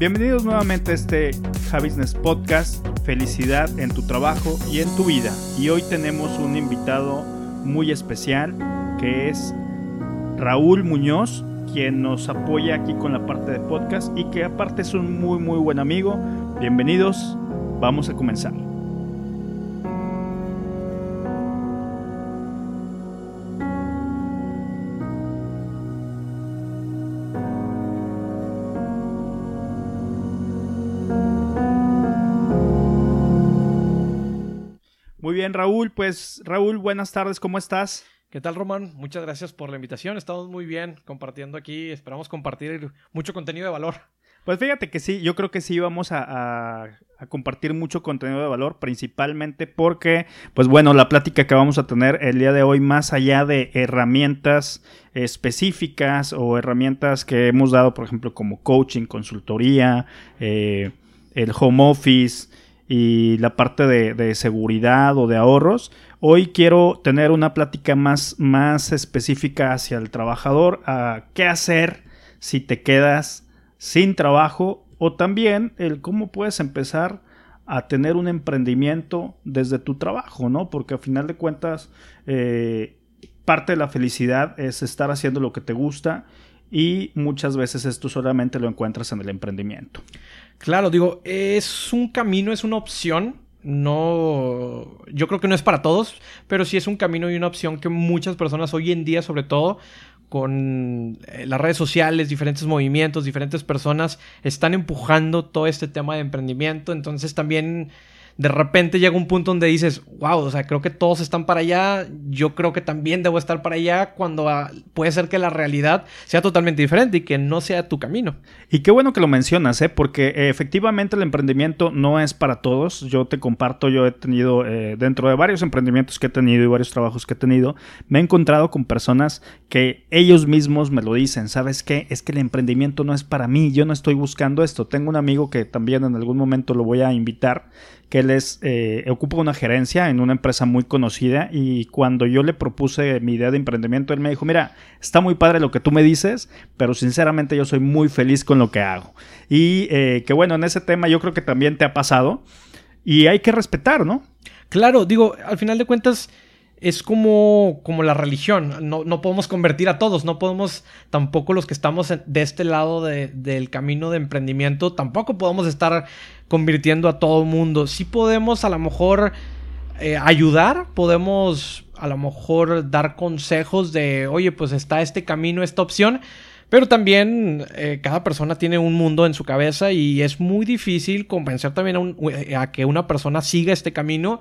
Bienvenidos nuevamente a este Business Podcast. Felicidad en tu trabajo y en tu vida. Y hoy tenemos un invitado muy especial que es Raúl Muñoz, quien nos apoya aquí con la parte de podcast y que aparte es un muy muy buen amigo. Bienvenidos, vamos a comenzar. Bien, Raúl. Pues, Raúl, buenas tardes, ¿cómo estás? ¿Qué tal, Román? Muchas gracias por la invitación. Estamos muy bien compartiendo aquí. Esperamos compartir mucho contenido de valor. Pues fíjate que sí, yo creo que sí vamos a, a, compartir mucho contenido de valor, principalmente porque, pues bueno, la plática que vamos a tener el día de hoy, más allá de herramientas específicas o herramientas que hemos dado, por ejemplo, como coaching, consultoría, eh, el home office, y la parte de, seguridad o de ahorros. Hoy quiero tener una plática más, más específica hacia el trabajador, a qué hacer si te quedas sin trabajo o también el cómo puedes empezar a tener un emprendimiento desde tu trabajo, ¿no? Porque al final de cuentas, eh, parte de la felicidad es estar haciendo lo que te gusta y muchas veces esto solamente lo encuentras en el emprendimiento. Claro, digo, es un camino, es una opción. No, yo creo que no es para todos, pero sí es un camino y una opción que muchas personas hoy en día, sobre todo con eh, las redes sociales, diferentes movimientos, diferentes personas, están empujando todo este tema de emprendimiento. Entonces también de repente llega un punto donde dices, wow, o sea, creo que todos están para allá, yo creo que también debo estar para allá, cuando ah, puede ser que la realidad sea totalmente diferente y que no sea tu camino. Y qué bueno que lo mencionas, ¿eh? porque eh, efectivamente el emprendimiento no es para todos. Yo te comparto, yo he tenido, eh, dentro de varios emprendimientos que he tenido y varios trabajos que he tenido, me he encontrado con personas que ellos mismos me lo dicen, ¿sabes qué? Es que el emprendimiento no es para mí, yo no estoy buscando esto. Tengo un amigo que también en algún momento lo voy a invitar que él es, eh, ocupa una gerencia en una empresa muy conocida y cuando yo le propuse mi idea de emprendimiento, él me dijo, mira, está muy padre lo que tú me dices, pero sinceramente yo soy muy feliz con lo que hago. Y eh, que bueno, en ese tema yo creo que también te ha pasado y hay que respetar, ¿no? Claro, digo, al final de cuentas es como, como la religión. No, no, podemos convertir a todos. No podemos, tampoco los que estamos de este lado del camino de emprendimiento, tampoco podemos estar convirtiendo a todo el mundo. Sí podemos a lo mejor eh, ayudar, podemos a lo mejor dar consejos de, oye, pues está este camino, esta opción. Pero también eh, cada persona tiene un mundo en su cabeza y es muy difícil convencer también a, a que una persona siga este camino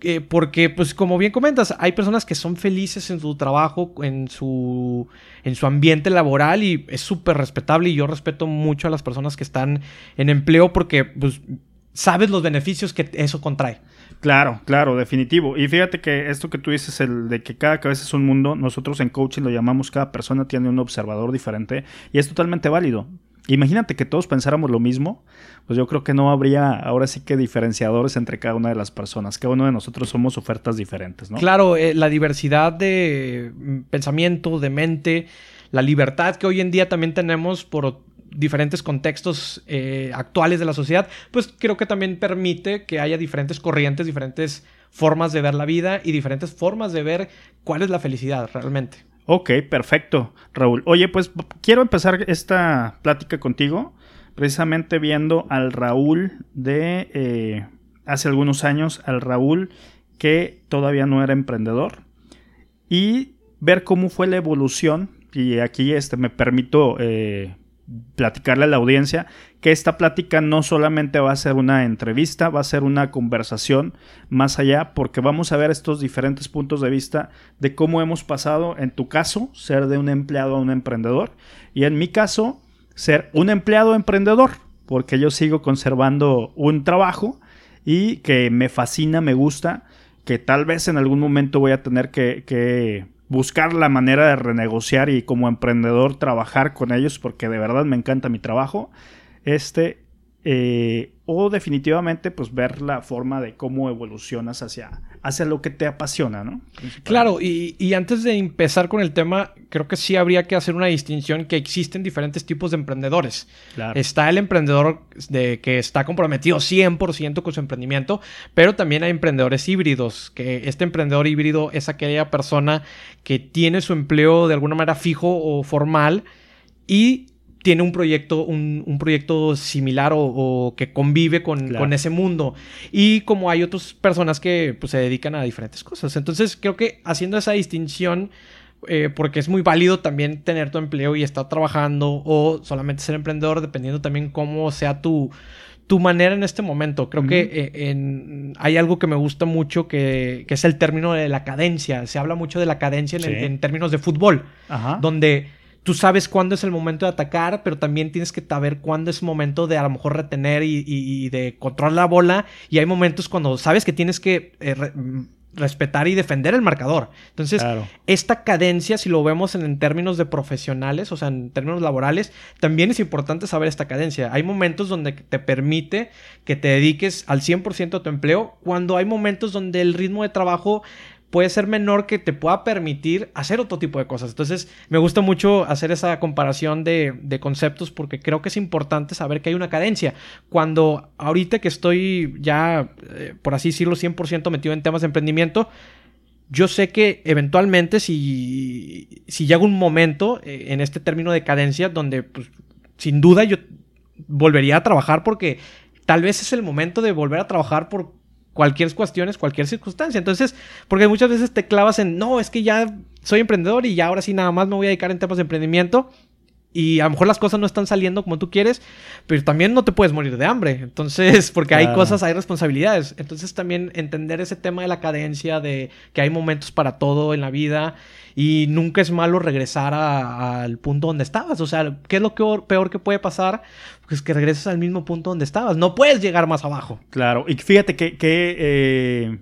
eh, porque, pues, como bien comentas, hay personas que son felices en su trabajo, en su, en su ambiente laboral y es súper respetable y yo respeto mucho a las personas que están en empleo porque, pues, sabes los beneficios que eso contrae. Claro, claro, definitivo. Y fíjate que esto que tú dices, el de que cada cabeza es un mundo, nosotros en coaching lo llamamos cada persona tiene un observador diferente y es totalmente válido. Imagínate que todos pensáramos lo mismo, pues yo creo que no habría ahora sí que diferenciadores entre cada una de las personas. Cada uno de nosotros somos ofertas diferentes, ¿no? Claro, eh, la diversidad de mm, pensamiento, de mente, la libertad que hoy en día también tenemos por diferentes contextos eh, actuales de la sociedad, pues creo que también permite que haya diferentes corrientes, diferentes formas de ver la vida y diferentes formas de ver cuál es la felicidad realmente. Ok, perfecto, Raúl. Oye, pues quiero empezar esta plática contigo, precisamente viendo al Raúl de eh, hace algunos años, al Raúl que todavía no era emprendedor, y ver cómo fue la evolución, y aquí este, me permito eh, platicarle a la audiencia que esta plática no solamente va a ser una entrevista, va a ser una conversación más allá, porque vamos a ver estos diferentes puntos de vista de cómo hemos pasado, en tu caso, ser de un empleado a un emprendedor, y en mi caso, ser un empleado emprendedor, porque yo sigo conservando un trabajo y que me fascina, me gusta, que tal vez en algún momento voy a tener que, que buscar la manera de renegociar y como emprendedor trabajar con ellos porque de verdad me encanta mi trabajo. Este, eh, o definitivamente pues ver la forma de cómo evolucionas hacia, hacia lo que te apasiona, ¿no? Claro, y, antes de empezar con el tema, creo que sí habría que hacer una distinción que existen diferentes tipos de emprendedores. Está el emprendedor de, que está comprometido 100% con su emprendimiento, pero también hay emprendedores híbridos, que este emprendedor híbrido es aquella persona que tiene su empleo de alguna manera fijo o formal y tiene un proyecto, un, proyecto similar o, que convive con, ese mundo. Y como hay otras personas que pues, se dedican a diferentes cosas. Entonces creo que haciendo esa distinción, eh, porque es muy válido también tener tu empleo y estar trabajando o solamente ser emprendedor, dependiendo también cómo sea tu, tu manera en este momento. Creo que eh, hay algo que me gusta mucho que, es el término de la cadencia. Se habla mucho de la cadencia en, en términos de fútbol, donde tú sabes cuándo es el momento de atacar, pero también tienes que saber cuándo es el momento de a lo mejor retener y, de controlar la bola. Y hay momentos cuando sabes que tienes que eh, mm, respetar y defender el marcador. Entonces, esta cadencia, si lo vemos en, términos de profesionales, o sea, en términos laborales, también es importante saber esta cadencia. Hay momentos donde te permite que te dediques al 100% a tu empleo, cuando hay momentos donde el ritmo de trabajo puede ser menor que te pueda permitir hacer otro tipo de cosas. Entonces, me gusta mucho hacer esa comparación de, conceptos porque creo que es importante saber que hay una cadencia. Cuando ahorita que estoy ya, eh, por así decirlo, 100% metido en temas de emprendimiento, yo sé que eventualmente si, si llega un momento eh, en este término de cadencia donde, pues, sin duda yo volvería a trabajar porque tal vez es el momento de volver a trabajar por cualquier cuestión, cualquier circunstancia. Entonces, porque muchas veces te clavas en, no, es que ya soy emprendedor y ya ahora sí nada más me voy a dedicar en temas de emprendimiento. Y a lo mejor las cosas no están saliendo como tú quieres, pero también no te puedes morir de hambre. Entonces, porque hay cosas, hay responsabilidades. Entonces, también entender ese tema de la cadencia, de que hay momentos para todo en la vida y nunca es malo regresar al punto donde estabas. O sea, ¿qué es lo peor, que puede pasar? Pues que regreses al mismo punto donde estabas. No puedes llegar más abajo. Claro, y fíjate que, eh,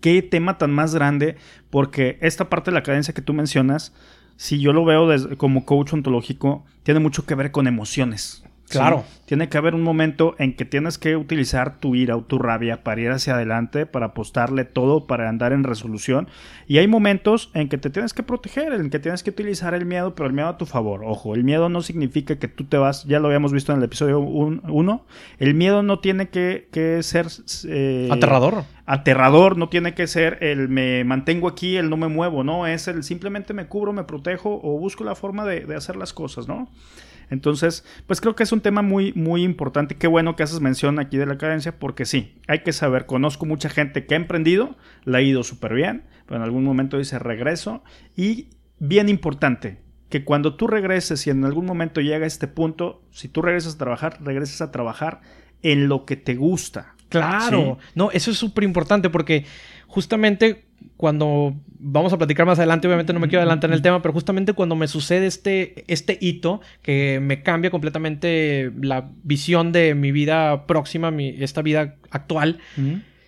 qué tema tan más grande, porque esta parte de la cadencia que tú mencionas, si yo lo veo como coach ontológico, tiene mucho que ver con emociones. Claro. Tiene que haber un momento en que tienes que utilizar tu ira o tu rabia para ir hacia adelante, para apostarle todo, para andar en resolución. Y hay momentos en que te tienes que proteger, en que tienes que utilizar el miedo, pero el miedo a tu favor. Ojo, el miedo no significa que tú te vas, ya lo habíamos visto en el episodio 1, el miedo no tiene que, ser... Eh, aterrador. Aterrador, no tiene que ser el me mantengo aquí, el no me muevo, no, es el simplemente me cubro, me protejo o busco la forma de, de hacer las cosas, ¿no? Entonces, pues creo que es un tema muy, muy importante. Qué bueno que haces mención aquí de la cadencia, porque sí, hay que saber. Conozco mucha gente que ha emprendido, la ha ido súper bien, pero en algún momento dice regreso. Y bien importante, que cuando tú regreses y en algún momento llega a este punto, si tú regresas a trabajar, regreses a trabajar en lo que te gusta. Claro, no, eso es súper importante porque justamente cuando vamos a platicar más adelante, obviamente no me quiero adelantar en el tema, pero justamente cuando me sucede este, este hito que me cambia completamente la visión de mi vida próxima, mi, esta vida actual,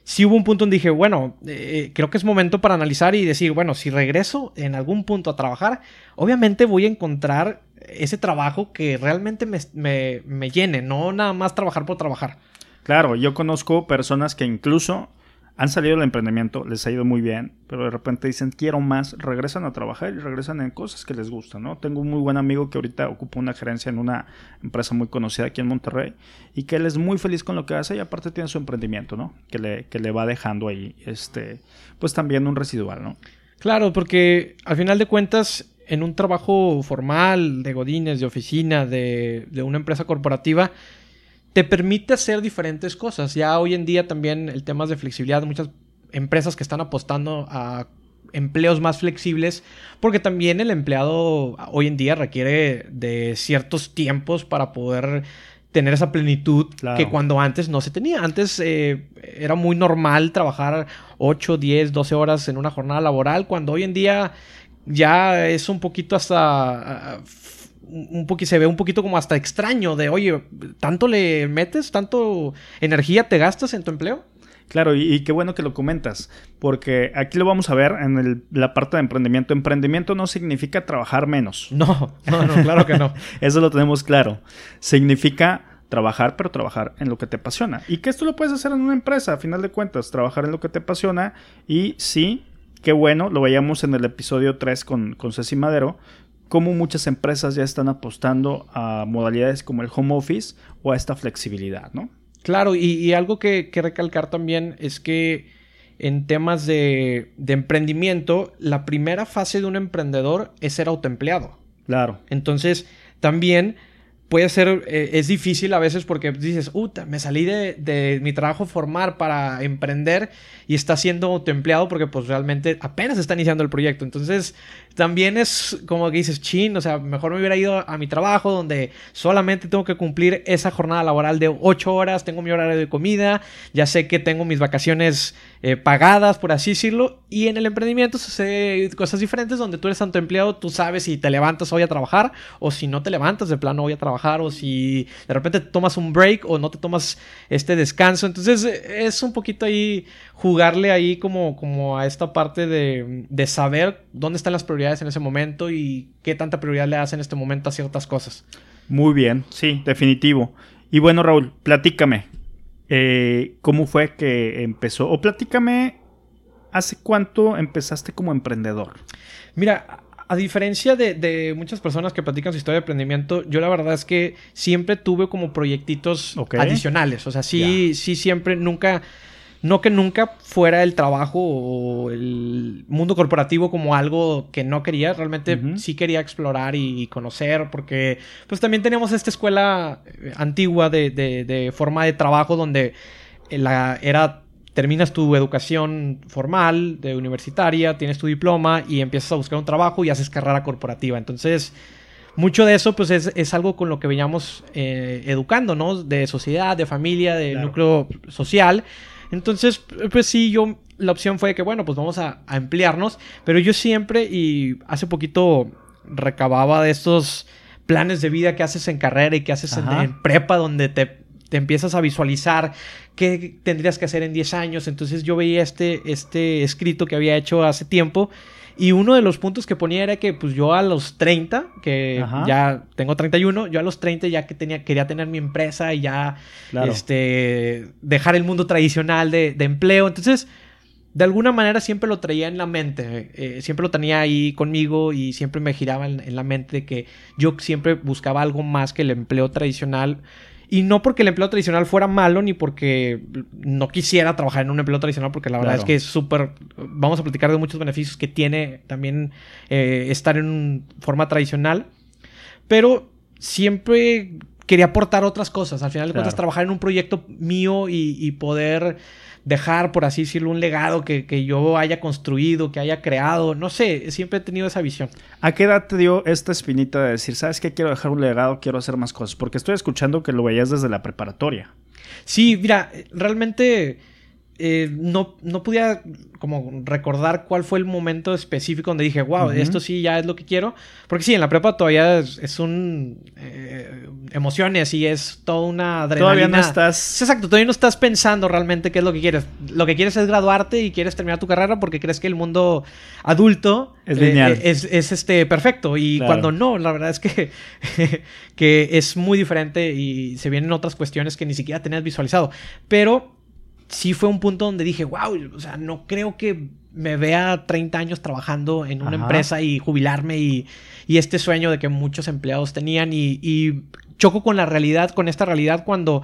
sí hubo un punto donde dije, bueno, eh, creo que es momento para analizar y decir, bueno, si regreso en algún punto a trabajar, obviamente voy a encontrar ese trabajo que realmente me, me, me llene, no nada más trabajar por trabajar. Claro, yo conozco personas que incluso han salido del emprendimiento, les ha ido muy bien, pero de repente dicen quiero más, regresan a trabajar y regresan en cosas que les gustan, ¿no? Tengo un muy buen amigo que ahorita ocupa una gerencia en una empresa muy conocida aquí en Monterrey y que él es muy feliz con lo que hace y aparte tiene su emprendimiento, ¿no? Que le, que le va dejando ahí, este, pues también un residual, ¿no? Claro, porque al final de cuentas, en un trabajo formal, de godines, de oficina, de, de una empresa corporativa, te permite hacer diferentes cosas. Ya hoy en día también el tema de flexibilidad, muchas empresas que están apostando a empleos más flexibles, porque también el empleado hoy en día requiere de ciertos tiempos para poder tener esa plenitud que cuando antes no se tenía. Antes eh, era muy normal trabajar 8, 10, 12 horas en una jornada laboral, cuando hoy en día ya es un poquito hasta un poquito, se ve un poquito como hasta extraño de, oye, ¿tanto le metes? ¿Tanto energía te gastas en tu empleo? Claro, y, qué bueno que lo comentas, porque aquí lo vamos a ver en la parte de emprendimiento. Emprendimiento no significa trabajar menos. No, no, no, claro que no. Eso lo tenemos claro. Significa trabajar, pero trabajar en lo que te apasiona. Y que esto lo puedes hacer en una empresa, a final de cuentas, trabajar en lo que te apasiona. Y sí, qué bueno, lo veíamos en el episodio 3 con, con Ceci Madero, cómo muchas empresas ya están apostando a modalidades como el home office o a esta flexibilidad, ¿no? Claro, y, algo que, que, recalcar también es que en temas de, de, emprendimiento, la primera fase de un emprendedor es ser autoempleado. Claro. Entonces, también puede ser, eh, es difícil a veces porque dices, Uta, me salí de, mi trabajo formal para emprender y está siendo autoempleado porque pues realmente apenas está iniciando el proyecto. Entonces, también es como que dices, chin, o sea, mejor me hubiera ido a mi trabajo donde solamente tengo que cumplir esa jornada laboral de 8 horas, tengo mi horario de comida, ya sé que tengo mis vacaciones eh, pagadas, por así decirlo, y en el emprendimiento sucede cosas diferentes donde tú eres tanto empleado, tú sabes si te levantas hoy a trabajar o si no te levantas de plano hoy a trabajar o si de repente te tomas un break o no te tomas este descanso. Entonces es un poquito ahí jugarle ahí como, como a esta parte de, de saber dónde están las prioridades en ese momento y qué tanta prioridad le das en este momento a ciertas cosas. Muy bien, sí, definitivo. Y bueno, Raúl, platícame. Eh, ¿Cómo fue que empezó? O platícame, ¿hace cuánto empezaste como emprendedor? Mira, a diferencia de, muchas personas que platican su historia de emprendimiento, yo la verdad es que siempre tuve como proyectitos adicionales. O sea, sí, sí, siempre, nunca no que nunca fuera el trabajo o el mundo corporativo como algo que no quería, realmente sí quería explorar y, conocer, porque pues también teníamos esta escuela eh, antigua de, forma de trabajo donde la, era terminas tu educación formal, de universitaria, tienes tu diploma y empiezas a buscar un trabajo y haces carrera corporativa. Entonces, mucho de eso pues es, algo con lo que veníamos eh, educando, ¿no? De sociedad, de familia, de núcleo social. Entonces, pues sí, yo, la opción fue que, bueno, pues vamos a, emplearnos, pero yo siempre, y hace poquito recababa de estos planes de vida que haces en carrera y que haces en, prepa, donde te, empiezas a visualizar qué tendrías que hacer en 10 años. Entonces yo veía este, este escrito que había hecho hace tiempo y uno de los puntos que ponía era que pues yo a los 30, que ya tengo 31, yo a los 30 ya que tenía, quería tener mi empresa y ya este, dejar el mundo tradicional de, empleo. Entonces, de alguna manera siempre lo traía en la mente, eh, siempre lo tenía ahí conmigo y siempre me giraba en, en la mente que yo siempre buscaba algo más que el empleo tradicional y no porque el empleo tradicional fuera malo, ni porque no quisiera trabajar en un empleo tradicional, porque la verdad es que es súper... Vamos a platicar de muchos beneficios que tiene también eh, estar en forma tradicional. Pero siempre quería aportar otras cosas. Al final de cuentas, trabajar en un proyecto mío y poder dejar, por así decirlo, un legado que, yo haya construido, que haya creado. No sé, siempre he tenido esa visión. ¿A qué edad te dio esta espinita de decir, sabes qué, quiero dejar un legado, quiero hacer más cosas? Porque estoy escuchando que lo veías desde la preparatoria. Sí, mira, realmente eh, no, no podía como recordar cuál fue el momento específico donde dije, wow, esto sí ya es lo que quiero. Porque sí, en la prepa todavía es, un... Eh, emociones y es toda una adrenalina. Todavía no estás... Exacto, todavía no estás pensando realmente qué es lo que quieres. Lo que quieres es graduarte y quieres terminar tu carrera porque crees que el mundo adulto es, lineal. Eh, es, este, perfecto. Y cuando no, la verdad es que, que es muy diferente y se vienen otras cuestiones que ni siquiera tenías visualizado. Pero sí fue un punto donde dije, wow, o sea, no creo que me vea 30 años trabajando en una empresa y jubilarme y, este sueño de que muchos empleados tenían y, choco con la realidad, con esta realidad cuando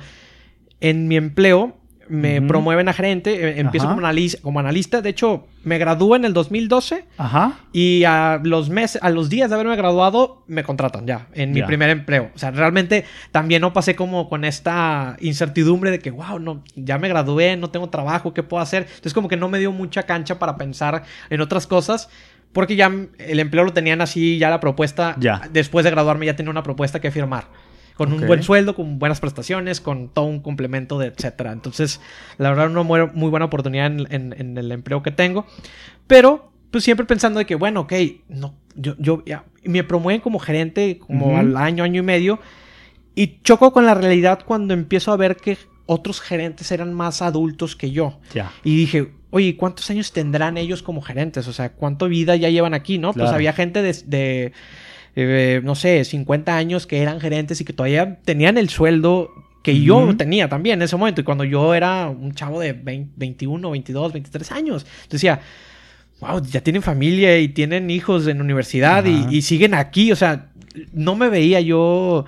en mi empleo me promueven a gerente, eh, empiezo como, como, analista, de hecho me gradué en el 2012 Ajá. y a los meses, a los días de haberme graduado me contratan ya en mi primer empleo. O sea, realmente también no pasé como con esta incertidumbre de que, wow, no, ya me gradué, no tengo trabajo, ¿qué puedo hacer? Entonces como que no me dio mucha cancha para pensar en otras cosas. Porque ya el empleo lo tenían así, ya la propuesta, ya. después de graduarme ya tenía una propuesta que firmar con un buen sueldo, con buenas prestaciones, con todo un complemento de etcétera. Entonces, la verdad, una muy, muy buena oportunidad en, el empleo que tengo. Pero, pues siempre pensando de que, bueno, ok, no, yo, yo me promueven como gerente como al año, año y medio. Y choco con la realidad cuando empiezo a ver que otros gerentes eran más adultos que yo. Y dije, oye, ¿cuántos años tendrán ellos como gerentes? O sea, ¿cuánto vida ya llevan aquí, no? Pues había gente de eh, no sé, 50 años que eran gerentes y que todavía tenían el sueldo que yo tenía también en ese momento. Y cuando yo era un chavo de 21, 22, 23 años, decía, wow, ya tienen familia y tienen hijos en universidad y, siguen aquí. O sea, no me veía yo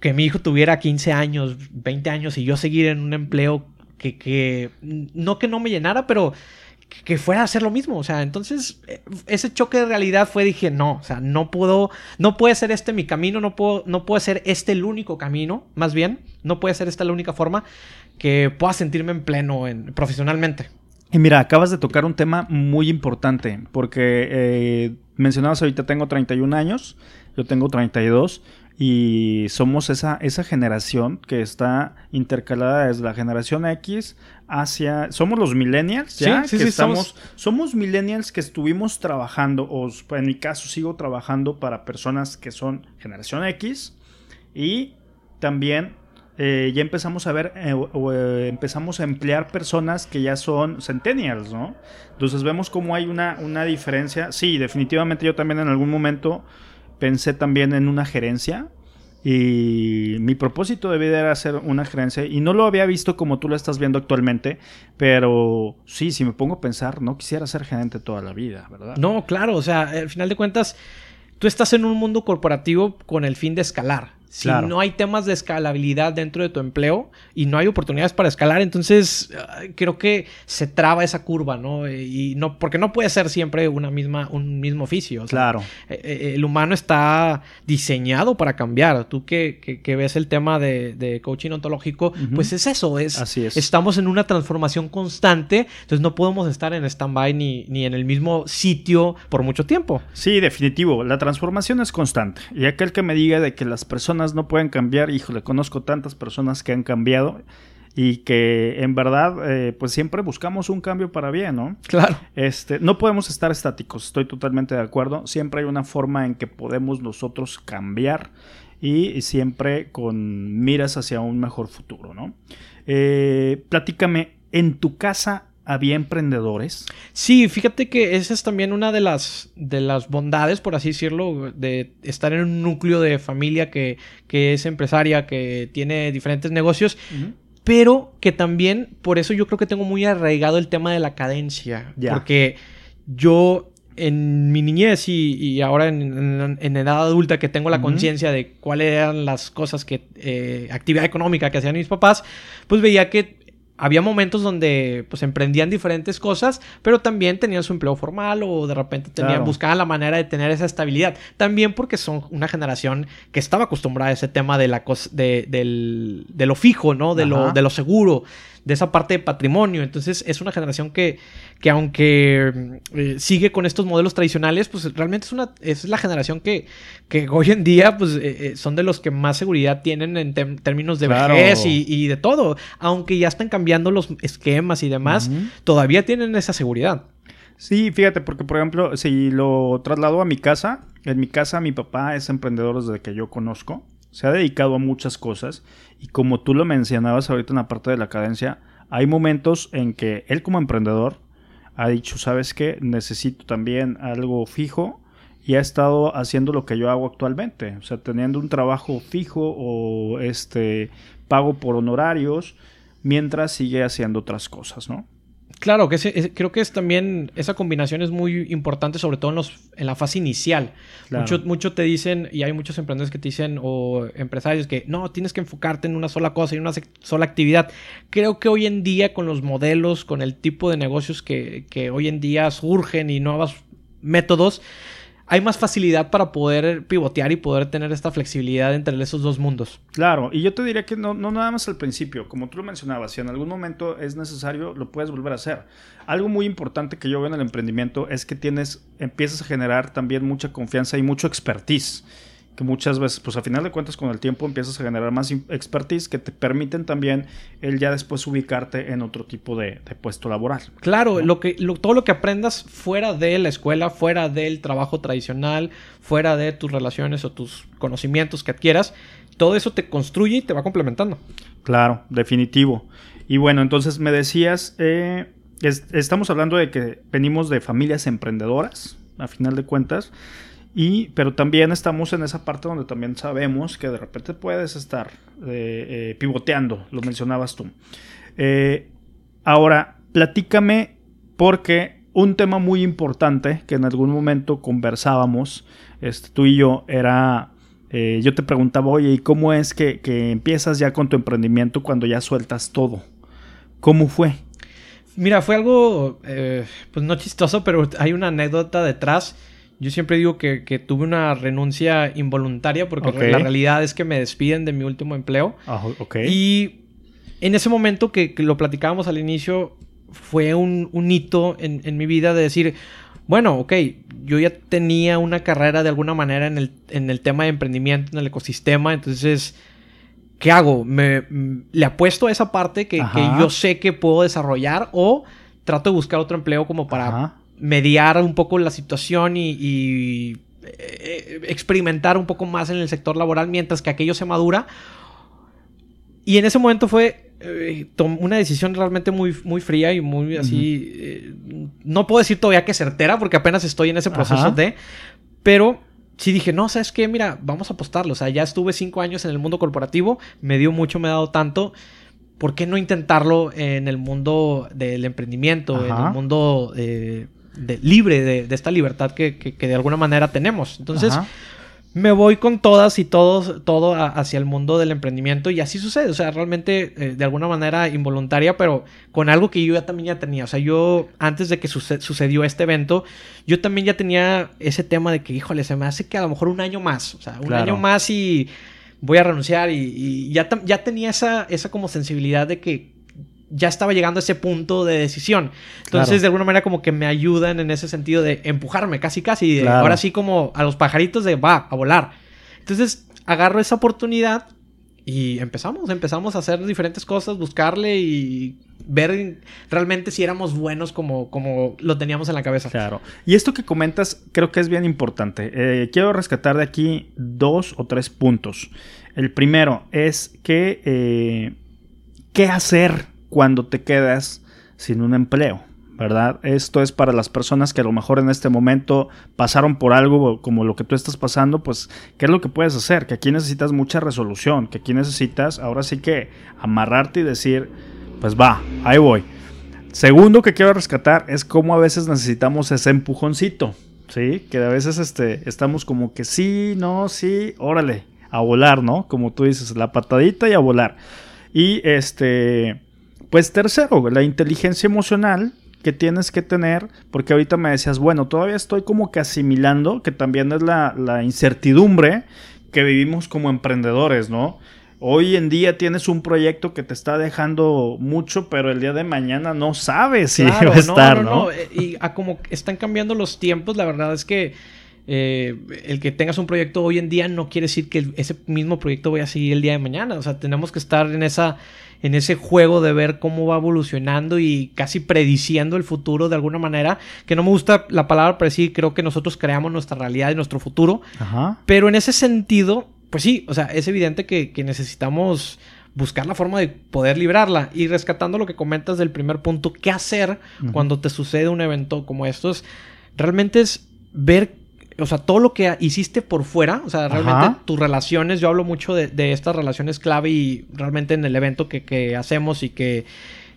que mi hijo tuviera 15 años, 20 años y yo seguir en un empleo que, que no que no me llenara, pero que fuera a hacer lo mismo. O sea, entonces eh, ese choque de realidad fue, dije, no, o sea, no puedo, no puede ser este mi camino, no puedo, no puede ser este el único camino, más bien, no puede ser esta la única forma que pueda sentirme en pleno en, profesionalmente. Y mira, acabas de tocar un tema muy importante, porque eh, mencionabas ahorita tengo 31 años, yo tengo 32, y somos esa, esa generación que está intercalada desde la generación X hacia... Somos los millennials, ¿ya? Sí, sí, estamos, somos millennials que estuvimos trabajando, o en mi caso sigo trabajando para personas que son generación X y también eh, ya empezamos a ver eh, o, eh, empezamos a emplear personas que ya son centennials, ¿no? Entonces vemos cómo hay una, una diferencia. Sí, definitivamente yo también en algún momento pensé también en una gerencia. Y mi propósito de vida era hacer una gerencia. Y no lo había visto como tú lo estás viendo actualmente. Pero sí, si me pongo a pensar, no quisiera ser gerente toda la vida, ¿verdad? No, claro. O sea, al final de cuentas, tú estás en un mundo corporativo con el fin de escalar. Si no hay temas de escalabilidad dentro de tu empleo y no hay oportunidades para escalar, entonces creo que se traba esa curva, ¿no? Y no, porque no puede ser siempre una misma, un mismo oficio. claro. Eh, eh, el humano está diseñado para cambiar. Tú que, ves el tema de, coaching ontológico, pues es eso. Es, Así es. Estamos en una transformación constante, entonces no podemos estar en stand-by ni, ni en el mismo sitio por mucho tiempo. Sí, definitivo. La transformación es constante. Y aquel que me diga de que las personas no pueden cambiar. Híjole, conozco tantas personas que han cambiado y que en verdad eh, pues siempre buscamos un cambio para bien, ¿no? Claro. Este, no podemos estar estáticos, estoy totalmente de acuerdo. Siempre hay una forma en que podemos nosotros cambiar y siempre con miras hacia un mejor futuro, ¿no? Eh, platícame, ¿en tu casa había emprendedores. Sí, fíjate que esa es también una de las, de las bondades, por así decirlo, de estar en un núcleo de familia que, es empresaria, que tiene diferentes negocios. Pero que también, por eso yo creo que tengo muy arraigado el tema de la cadencia. Porque yo en mi niñez y, ahora en, edad adulta que tengo la conciencia de cuáles eran las cosas que, eh, actividad económica que hacían mis papás, pues veía que había momentos donde pues emprendían diferentes cosas, pero también tenían su empleo formal o de repente tenían, buscaban la manera de tener esa estabilidad. También porque son una generación que estaba acostumbrada a ese tema de, la de, del, de lo fijo, ¿no? De lo, de lo seguro de esa parte de patrimonio. Entonces es una generación que, que aunque eh, sigue con estos modelos tradicionales, pues realmente es, una, es la generación que, que hoy en día pues, eh, eh, son de los que más seguridad tienen en términos de vejez y, de todo. Aunque ya están cambiando los esquemas y demás, todavía tienen esa seguridad. Sí, fíjate, porque por ejemplo, si lo traslado a mi casa, en mi casa mi papá es emprendedor desde que yo conozco se ha dedicado a muchas cosas y como tú lo mencionabas ahorita en la parte de la cadencia, hay momentos en que él como emprendedor ha dicho, ¿sabes qué? Necesito también algo fijo y ha estado haciendo lo que yo hago actualmente, o sea, teniendo un trabajo fijo o este pago por honorarios mientras sigue haciendo otras cosas, ¿no? Claro, que creo que es también, esa combinación es muy importante, sobre todo en, los, en la fase inicial. Mucho, mucho te dicen, y hay muchos emprendedores que te dicen, o empresarios, que no, tienes que enfocarte en una sola cosa, en una sola actividad. Creo que hoy en día, con los modelos, con el tipo de negocios que, que hoy en día surgen y nuevos métodos, hay más facilidad para poder pivotear y poder tener esta flexibilidad entre esos dos mundos. Claro, y yo te diría que no, no nada más al principio, como tú lo mencionabas, si en algún momento es necesario, lo puedes volver a hacer. Algo muy importante que yo veo en el emprendimiento es que tienes, empiezas a generar también mucha confianza y mucho expertise que muchas veces, pues a final de cuentas con el tiempo empiezas a generar más expertise que te permiten también el ya después ubicarte en otro tipo de, puesto laboral. Claro, lo que, todo lo que aprendas fuera de la escuela, fuera del trabajo tradicional, fuera de tus relaciones o tus conocimientos que adquieras, todo eso te construye y te va complementando. Claro, definitivo. Y bueno, entonces me decías, eh, estamos hablando de que venimos de familias emprendedoras, a final de cuentas. Y, pero también estamos en esa parte donde también sabemos que de repente puedes estar eh, eh, pivoteando, lo mencionabas tú. Eh, ahora, platícame porque un tema muy importante que en algún momento conversábamos, este, tú y yo, era, yo te preguntaba, oye, ¿y cómo es que, que empiezas ya con tu emprendimiento cuando ya sueltas todo? ¿Cómo fue? Mira, fue algo, pues no chistoso, pero hay una anécdota detrás. Yo siempre digo que, tuve una renuncia involuntaria porque la realidad es que me despiden de mi último empleo. Ah, y en ese momento que, lo platicábamos al inicio, fue un, hito en, en, mi vida de decir, bueno, ok, yo ya tenía una carrera de alguna manera en el, en el tema de emprendimiento, en el ecosistema, entonces ¿qué hago? ¿Me, ¿Le apuesto a esa parte que, yo sé que puedo desarrollar o trato de buscar otro empleo como para mediar un poco la situación y, eh, experimentar un poco más en el sector laboral mientras que aquello se madura? Y en ese momento fue eh, una decisión realmente muy, muy fría y muy así. Eh, no puedo decir todavía que certera porque apenas estoy en ese proceso de. Pero sí dije, no, ¿sabes qué? Mira, vamos a apostarlo. O sea, ya estuve cinco años en el mundo corporativo, me dio mucho, me ha dado tanto. ¿Por qué no intentarlo en el mundo del emprendimiento, en el mundo eh, libre de, esta libertad que, de alguna manera tenemos? Entonces, me voy con todas y todos, todo hacia el mundo del emprendimiento y así sucede, o sea, realmente eh, de alguna manera involuntaria, pero con algo que yo ya también ya tenía, o sea, yo antes de que sucedió este evento, yo también ya tenía ese tema de que, híjole, se me hace que a lo mejor un año más, o sea, un año más y voy a renunciar y, ya, ya tenía esa, esa como sensibilidad de que ya estaba llegando a ese punto de decisión. Entonces, de alguna manera, como que me ayudan en ese sentido de empujarme casi, casi. Ahora sí, como a los pajaritos de va, a volar. Entonces, agarro esa oportunidad y empezamos. Empezamos a hacer diferentes cosas, buscarle y ver realmente si éramos buenos como, como lo teníamos en la cabeza. Claro. Y esto que comentas creo que es bien importante. Eh, quiero rescatar de aquí dos o tres puntos. El primero es que... Eh, ¿Qué hacer cuando te quedas sin un empleo, ¿verdad? Esto es para las personas que a lo mejor en este momento pasaron por algo como lo que tú estás pasando, pues, ¿qué es lo que puedes hacer? Que aquí necesitas mucha resolución, que aquí necesitas ahora sí que amarrarte y decir, pues va, ahí voy. Segundo que quiero rescatar es cómo a veces necesitamos ese empujoncito, ¿sí? Que a veces este, estamos como que sí, no, sí, órale, a volar, ¿no? Como tú dices, la patadita y a volar. Y este pues tercero, la inteligencia emocional que tienes que tener, porque ahorita me decías, bueno, todavía estoy como que asimilando, que también es la, incertidumbre que vivimos como emprendedores, ¿no? Hoy en día tienes un proyecto que te está dejando mucho, pero el día de mañana no sabes si va a estar, ¿no? no, eh, Y a como están cambiando los tiempos, la verdad es que eh, el que tengas un proyecto hoy en día no quiere decir que ese mismo proyecto vaya a seguir el día de mañana. O sea, tenemos que estar en esa en ese juego de ver cómo va evolucionando y casi prediciendo el futuro de alguna manera. Que no me gusta la palabra predecir, creo que nosotros creamos nuestra realidad y nuestro futuro. Pero en ese sentido, pues sí, o sea, es evidente que, necesitamos buscar la forma de poder librarla. Y rescatando lo que comentas del primer punto, ¿qué hacer cuando te sucede un evento como estos? Realmente es ver o sea, todo lo que hiciste por fuera, o sea, realmente tus relaciones, yo hablo mucho de, estas relaciones clave y realmente en el evento que, que, hacemos y que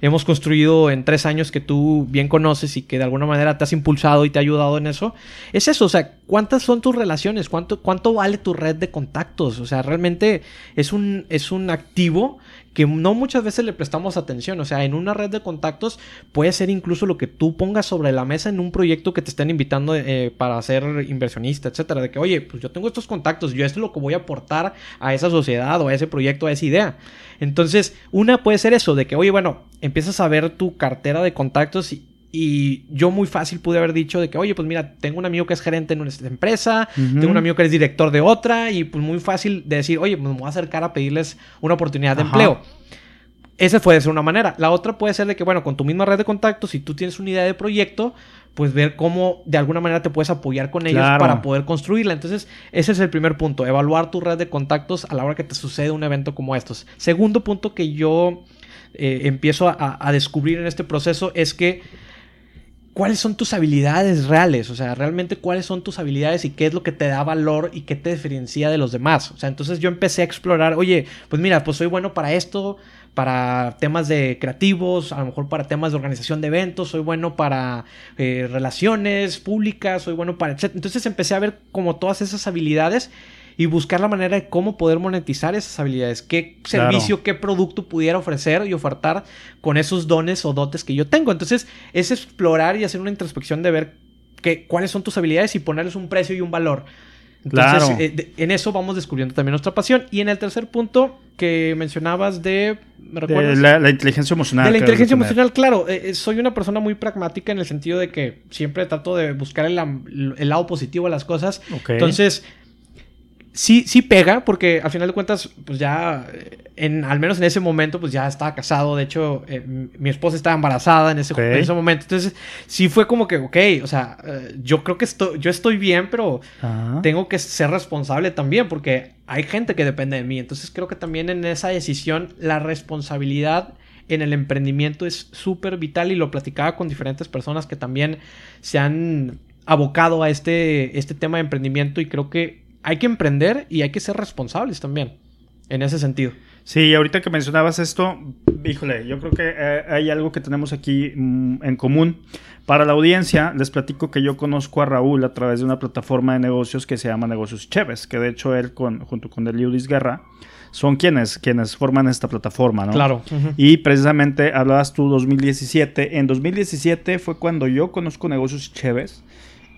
hemos construido en tres años que tú bien conoces y que de alguna manera te has impulsado y te ha ayudado en eso, es eso, o sea, ¿cuántas son tus relaciones? ¿Cuánto, cuánto vale tu red de contactos? O sea, realmente es un, es un activo que no muchas veces le prestamos atención. O sea, en una red de contactos puede ser incluso lo que tú pongas sobre la mesa en un proyecto que te estén invitando eh, para ser inversionista, etcétera. De que, oye, pues yo tengo estos contactos, yo esto es lo que voy a aportar a esa sociedad o a ese proyecto, a esa idea. Entonces, una puede ser eso, de que, oye, bueno, empiezas a ver tu cartera de contactos y, y yo muy fácil pude haber dicho de que, oye, pues mira, tengo un amigo que es gerente en una empresa, tengo un amigo que es director de otra, y pues muy fácil de decir, oye, pues me voy a acercar a pedirles una oportunidad de empleo. Esa puede ser una manera. La otra puede ser de que, bueno, con tu misma red de contactos, si tú tienes una idea de proyecto, pues ver cómo de alguna manera te puedes apoyar con ellos para poder construirla. Entonces, ese es el primer punto, evaluar tu red de contactos a la hora que te sucede un evento como estos. Segundo punto que yo eh, empiezo a descubrir en este proceso es que cuáles son tus habilidades reales, o sea, realmente cuáles son tus habilidades y qué es lo que te da valor y qué te diferencia de los demás. O sea, entonces yo empecé a explorar, oye, pues mira, pues soy bueno para esto, para temas de creativos, a lo mejor para temas de organización de eventos, soy bueno para eh, relaciones públicas, soy bueno para... Entonces empecé a ver como todas esas habilidades y buscar la manera de cómo poder monetizar esas habilidades, qué servicio, qué producto pudiera ofrecer y ofertar con esos dones o dotes que yo tengo. Entonces, es explorar y hacer una introspección de ver qué, cuáles son tus habilidades y ponerles un precio y un valor. Entonces, eh, en eso vamos descubriendo también nuestra pasión. Y en el tercer punto que mencionabas de... ¿me de la, inteligencia emocional. De la inteligencia emocional, claro. Eh, eh, soy una persona muy pragmática en el sentido de que siempre trato de buscar el, lado positivo de las cosas. Entonces sí, sí pega, porque al final de cuentas, pues ya, en, al menos en ese momento, pues ya estaba casado. De hecho, eh, mi esposa estaba embarazada en ese, en ese, momento. Entonces, sí fue como que, ok, o sea, eh, yo creo que estoy, yo estoy bien, pero tengo que ser responsable también, porque hay gente que depende de mí. Entonces, creo que también en esa decisión, la responsabilidad en el emprendimiento es súper vital y lo platicaba con diferentes personas que también se han abocado a este, este tema de emprendimiento y creo que hay que emprender y hay que ser responsables también, en ese sentido. Sí, ahorita que mencionabas esto, híjole, yo creo que eh, hay algo que tenemos aquí mm, en común. Para la audiencia, les platico que yo conozco a Raúl a través de una plataforma de negocios que se llama Negocios Chévez, que de hecho él con, junto con Eliudis Guerra son quienes, quienes forman esta plataforma, ¿no? Claro. Y precisamente hablabas tú 2017. En 2017 fue cuando yo conozco Negocios Chévez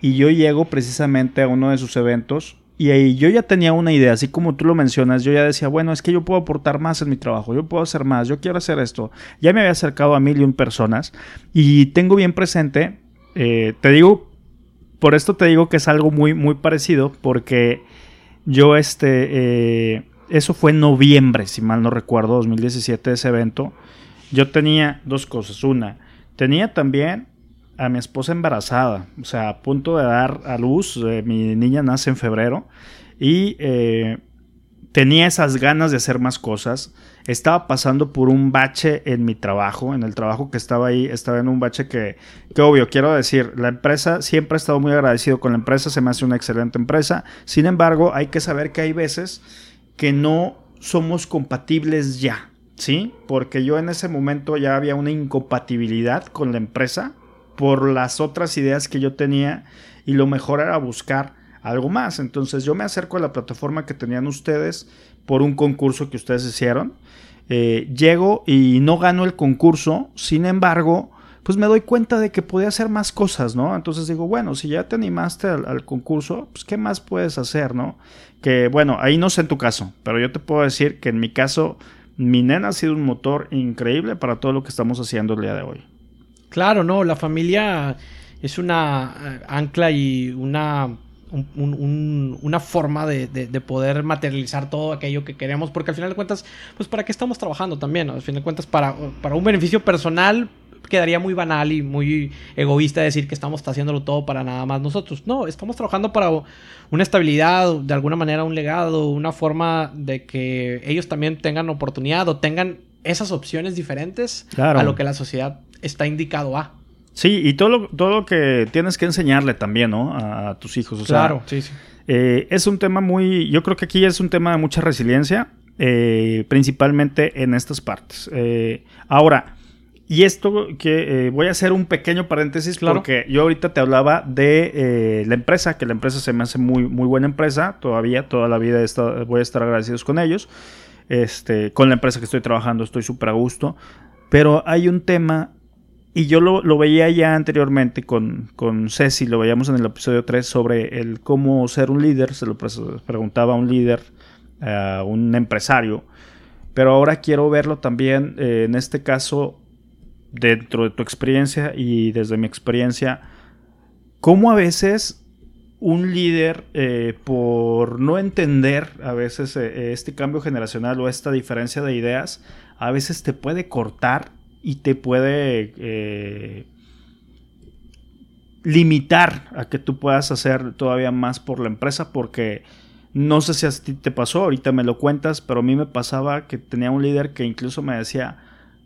y yo llego precisamente a uno de sus eventos y ahí yo ya tenía una idea, así como tú lo mencionas, yo ya decía, bueno, es que yo puedo aportar más en mi trabajo, yo puedo hacer más, yo quiero hacer esto. Ya me había acercado a mil y un personas y tengo bien presente, eh, te digo, por esto te digo que es algo muy, muy parecido, porque yo este, eh, eso fue en noviembre, si mal no recuerdo, 2017, ese evento. Yo tenía dos cosas. Una, tenía también a mi esposa embarazada, o sea, a punto de dar a luz. Eh, mi niña nace en febrero y eh, tenía esas ganas de hacer más cosas. Estaba pasando por un bache en mi trabajo, en el trabajo que estaba ahí, estaba en un bache que, que obvio, quiero decir, la empresa, siempre he estado muy agradecido con la empresa, se me hace una excelente empresa. Sin embargo, hay que saber que hay veces que no somos compatibles ya, ¿sí? Porque yo en ese momento ya había una incompatibilidad con la empresa por las otras ideas que yo tenía y lo mejor era buscar algo más. Entonces yo me acerco a la plataforma que tenían ustedes por un concurso que ustedes hicieron. Eh, llego y no gano el concurso, sin embargo, pues me doy cuenta de que podía hacer más cosas, ¿no? Entonces digo, bueno, si ya te animaste al, al, concurso, pues ¿qué más puedes hacer, ¿no? Que bueno, ahí no sé en tu caso, pero yo te puedo decir que en mi caso, mi nena ha sido un motor increíble para todo lo que estamos haciendo el día de hoy. Claro, no, la familia es una eh, ancla y una, una forma de, poder materializar todo aquello que queremos, porque al final de cuentas, pues para qué estamos trabajando también, al final de cuentas, para, para un beneficio personal quedaría muy banal y muy egoísta decir que estamos haciéndolo todo para nada más nosotros. No, estamos trabajando para una estabilidad, de alguna manera un legado, una forma de que ellos también tengan oportunidad o tengan esas opciones diferentes a lo que la sociedad está indicado a. Sí, y todo lo, todo lo que tienes que enseñarle también, ¿no? A, tus hijos. claro, sí, sí. Eh, es un tema muy, yo creo que aquí es un tema de mucha resiliencia, eh, principalmente en estas partes. Eh, ahora, y esto que voy a hacer un pequeño paréntesis porque yo ahorita te hablaba de la empresa, que la empresa se me hace muy, muy buena empresa, todavía, toda la vida voy a estar agradecidos con ellos. Este, con la empresa que estoy trabajando estoy súper a gusto. Pero hay un tema, y yo lo, veía ya anteriormente con, con Ceci, lo veíamos en el episodio 3 sobre el cómo ser un líder, se lo preguntaba a un líder, a un empresario. Pero ahora quiero verlo también, eh, en este caso, dentro de tu experiencia y desde mi experiencia, cómo a veces un líder, eh, por no entender a veces eh, este cambio generacional o esta diferencia de ideas, a veces te puede cortar y te puede eh, limitar a que tú puedas hacer todavía más por la empresa porque no sé si a ti te pasó, ahorita me lo cuentas, pero a mí me pasaba que tenía un líder que incluso me decía,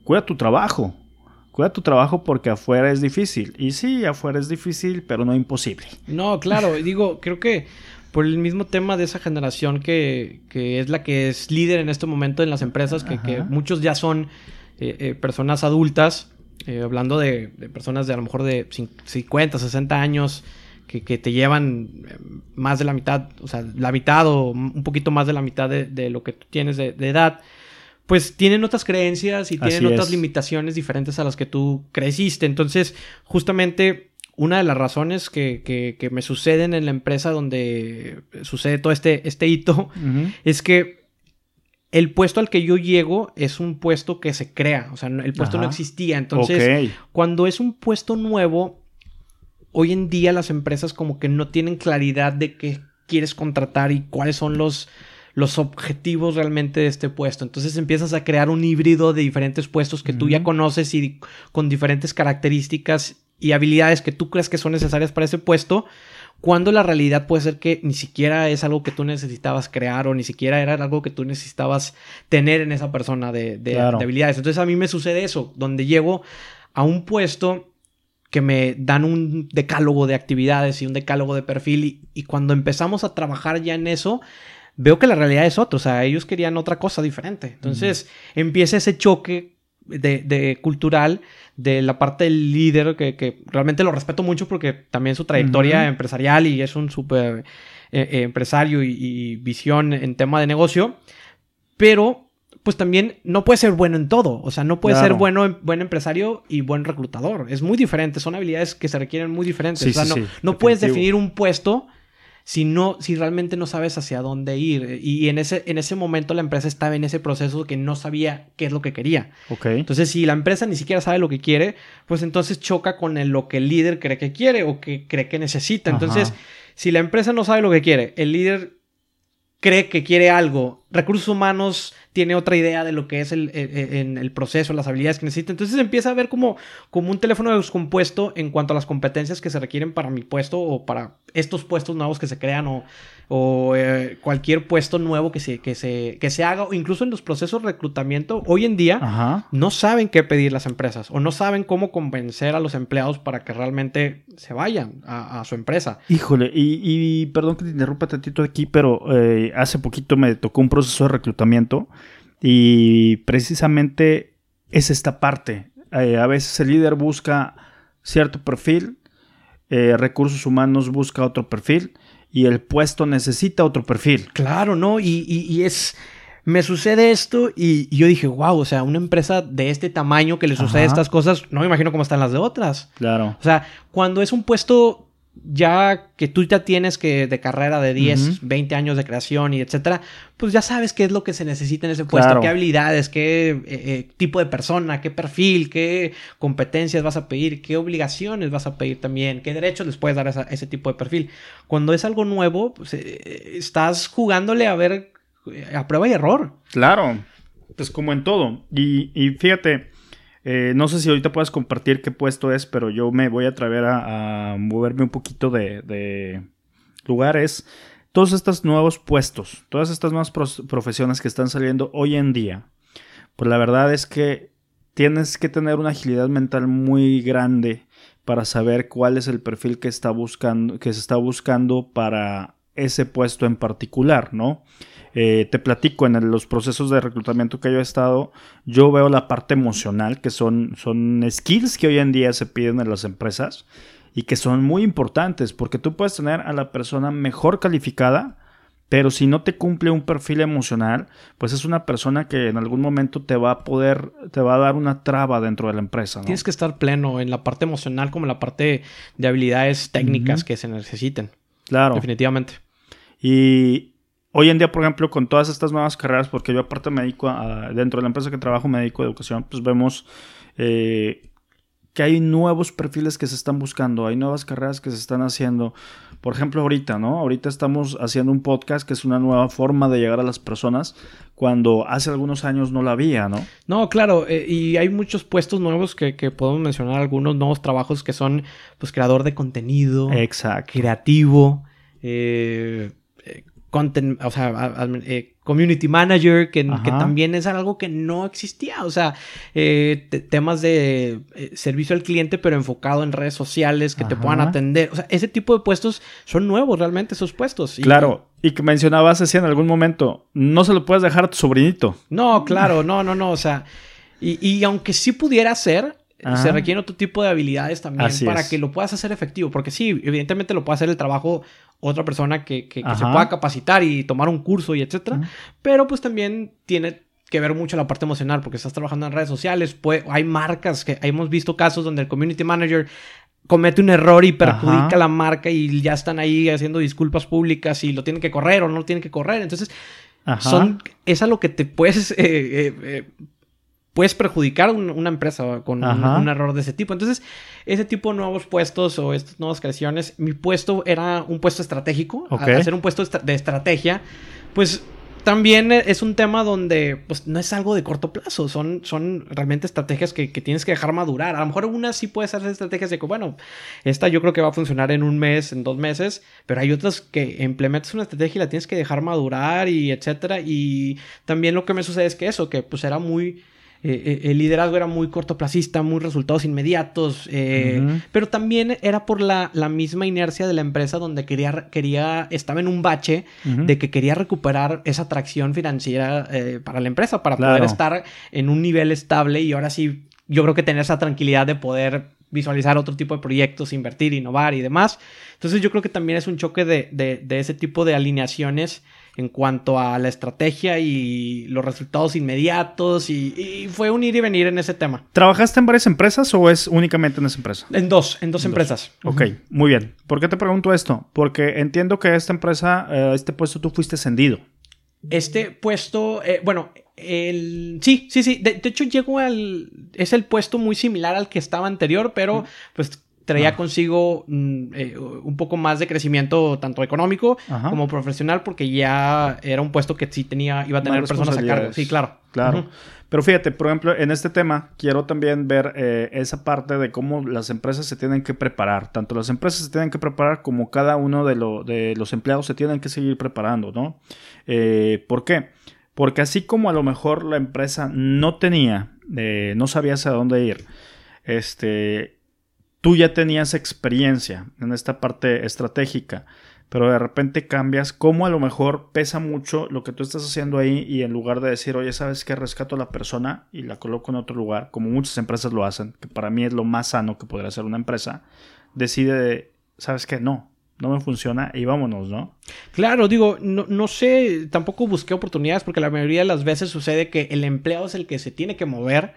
cuida tu trabajo. cuida tu trabajo porque afuera es difícil. Y sí, afuera es difícil, pero no imposible. No, claro, digo, creo que por el mismo tema de esa generación que, que es la que es líder en este momento en las empresas, que, que muchos ya son eh, eh, personas adultas, eh, hablando de, personas de a lo mejor de 50, 60 años, que, que, te llevan más de la mitad, o sea, la mitad o un poquito más de la mitad de, de lo que tú tienes de, de, edad, pues tienen otras creencias y tienen otras limitaciones diferentes a las que tú creciste. Entonces, justamente una de las razones que, que, me suceden en la empresa donde sucede todo este, este hito es que el puesto al que yo llego es un puesto que se crea, o sea, el puesto no existía. Entonces, cuando es un puesto nuevo, hoy en día las empresas como que no tienen claridad de qué quieres contratar y cuáles son los, los objetivos realmente de este puesto. Entonces empiezas a crear un híbrido de diferentes puestos que tú ya conoces y con diferentes características y habilidades que tú crees que son necesarias para ese puesto, cuando la realidad puede ser que ni siquiera es algo que tú necesitabas crear o ni siquiera era algo que tú necesitabas tener en esa persona de, habilidades. Entonces a mí me sucede eso, donde llego a un puesto que me dan un decálogo de actividades y un decálogo de perfil y, y cuando empezamos a trabajar ya en eso, veo que la realidad es otra, o sea, ellos querían otra cosa diferente. Entonces empieza ese choque de, cultural de la parte del líder, que, realmente lo respeto mucho porque también su trayectoria empresarial y es un súper eh, eh, empresario y, visión en tema de negocio, pero pues también no puede ser bueno en todo, o sea, no puede ser bueno, buen empresario y buen reclutador, es muy diferente, son habilidades que se requieren muy diferentes, o sea, no, no puedes definir un puesto si no, si realmente no sabes hacia dónde ir. Y en ese, en ese momento la empresa estaba en ese proceso que no sabía qué es lo que quería. Entonces, si la empresa ni siquiera sabe lo que quiere, pues entonces choca con lo que el líder cree que quiere o que cree que necesita. Entonces, si la empresa no sabe lo que quiere, el líder cree que quiere algo, recursos humanos tiene otra idea de lo que es el, en el proceso, las habilidades que necesita. Entonces empieza a ver como, como un teléfono descompuesto en cuanto a las competencias que se requieren para mi puesto o para estos puestos nuevos que se crean o, o eh, cualquier puesto nuevo que se, que, se, que se haga o incluso en los procesos de reclutamiento. Hoy en día no saben qué pedir las empresas o no saben cómo convencer a los empleados para que realmente se vayan a, su empresa. Híjole, y, perdón que te interrumpa tantito aquí, pero eh, hace poquito me tocó un proceso de reclutamiento y precisamente es esta parte. Eh, a veces el líder busca cierto perfil, recursos humanos busca otro perfil y el puesto necesita otro perfil. Claro, ¿no? Y, es... Me sucede esto y, yo dije, wow, o sea, una empresa de este tamaño que le sucede estas cosas, no me imagino cómo están las de otras. Claro. O sea, cuando es un puesto ya que tú ya tienes que de carrera de 10, 20 años de creación y etcétera, pues ya sabes qué es lo que se necesita en ese puesto, qué habilidades, qué eh, eh, tipo de persona, qué perfil, qué competencias vas a pedir, qué obligaciones vas a pedir también, qué derechos les puedes dar a, ese tipo de perfil. Cuando es algo nuevo, pues eh, estás jugándole a ver a prueba y error. Claro, pues como en todo. Y, y fíjate, eh, no sé si ahorita puedes compartir qué puesto es, pero yo me voy a atrever a, moverme un poquito de, lugares. Todos estos nuevos puestos, todas estas nuevas profesiones que están saliendo hoy en día, pues la verdad es que tienes que tener una agilidad mental muy grande para saber cuál es el perfil que está buscando, que se está buscando para ese puesto en particular, ¿no? Eh, te platico, en los procesos de reclutamiento que yo he estado, yo veo la parte emocional, que son, son skills que hoy en día se piden en las empresas y que son muy importantes, porque tú puedes tener a la persona mejor calificada, pero si no te cumple un perfil emocional, pues es una persona que en algún momento te va a poder, te va a dar una traba dentro de la empresa. Tienes que estar pleno en la parte emocional como en la parte de habilidades técnicas que se necesiten. Claro. Definitivamente. Y, hoy en día, por ejemplo, con todas estas nuevas carreras, porque yo aparte me dedico a, dentro de la empresa que trabajo, me dedico a educación, pues vemos eh, que hay nuevos perfiles que se están buscando, hay nuevas carreras que se están haciendo. Por ejemplo, ahorita, ¿no? Ahorita estamos haciendo un podcast que es una nueva forma de llegar a las personas cuando hace algunos años no la había, ¿no? No, claro, eh, y hay muchos puestos nuevos que, que, podemos mencionar, algunos nuevos trabajos que son, pues, creador de contenido. Exacto. Creativo. Eh, content, o sea, eh, community manager, que, también es algo que no existía. O sea, eh, temas de eh, servicio al cliente, pero enfocado en redes sociales, que te puedan atender. O sea, ese tipo de puestos son nuevos realmente, esos puestos. claro. Y que mencionabas así en algún momento, no se lo puedes dejar a tu sobrinito. No, claro, no, no, no. O sea, y, y aunque sí pudiera ser, se requiere otro tipo de habilidades también para que lo puedas hacer efectivo. Porque sí, evidentemente lo puede hacer el trabajo otra persona que, que, se pueda capacitar y tomar un curso y etcétera. Pero pues también tiene que ver mucho la parte emocional porque estás trabajando en redes sociales. hay marcas que hemos visto casos donde el community manager comete un error y perjudica la marca y ya están ahí haciendo disculpas públicas y lo tienen que correr o no lo tienen que correr. Entonces, son, es a lo que te puedes eh, eh, eh, puedes perjudicar una empresa con un, error de ese tipo. Entonces, ese tipo de nuevos puestos o estas nuevas creaciones, mi puesto era un puesto estratégico, hacer un puesto de estrategia, pues también es un tema donde pues no es algo de corto plazo, son, son realmente estrategias que, tienes que dejar madurar. A lo mejor una sí puede ser estrategias de que, bueno, esta yo creo que va a funcionar en un mes, en dos meses, pero hay otras que implementas una estrategia y la tienes que dejar madurar y etcétera. Y también lo que me sucede es que eso, que pues era muy eh, eh, el liderazgo era muy cortoplacista, muy resultados inmediatos, eh, pero también era por la, misma inercia de la empresa donde quería, quería estaba en un bache de que quería recuperar esa atracción financiera para la empresa, para poder estar en un nivel estable y ahora sí, yo creo que tener esa tranquilidad de poder visualizar otro tipo de proyectos, invertir, innovar y demás. Entonces yo creo que también es un choque de, de ese tipo de alineaciones en cuanto a la estrategia y los resultados inmediatos y, fue un ir y venir en ese tema. ¿Trabajaste en varias empresas o es únicamente en esa empresa? En dos, en dos empresas. Ok, muy bien. ¿Por qué te pregunto esto? Porque entiendo que esta empresa, eh, este puesto tú fuiste ascendido. Este puesto, eh, bueno, el, sí, sí, sí. De, hecho, llego al. Es el puesto muy similar al que estaba anterior, pero pues traía consigo mm, eh, un poco más de crecimiento tanto económico como profesional porque ya era un puesto que sí tenía iba a tener personas a cargo. Sí, claro. Claro. Pero fíjate, por ejemplo, en este tema quiero también ver eh, esa parte de cómo las empresas se tienen que preparar. Tanto las empresas se tienen que preparar como cada uno de, de los empleados se tienen que seguir preparando, ¿no? Eh, ¿Por qué? Porque así como a lo mejor la empresa no tenía, no sabía hacia dónde ir, este, tú ya tenías experiencia en esta parte estratégica, pero de repente cambias, como a lo mejor pesa mucho lo que tú estás haciendo ahí y en lugar de decir, oye, ¿sabes qué? Rescato a la persona y la coloco en otro lugar, como muchas empresas lo hacen, que para mí es lo más sano que podría hacer una empresa, decide, ¿sabes qué? No, no me funciona y vámonos, ¿no? Claro, digo, no, no, sé, tampoco busqué oportunidades porque la mayoría de las veces sucede que el empleado es el que se tiene que mover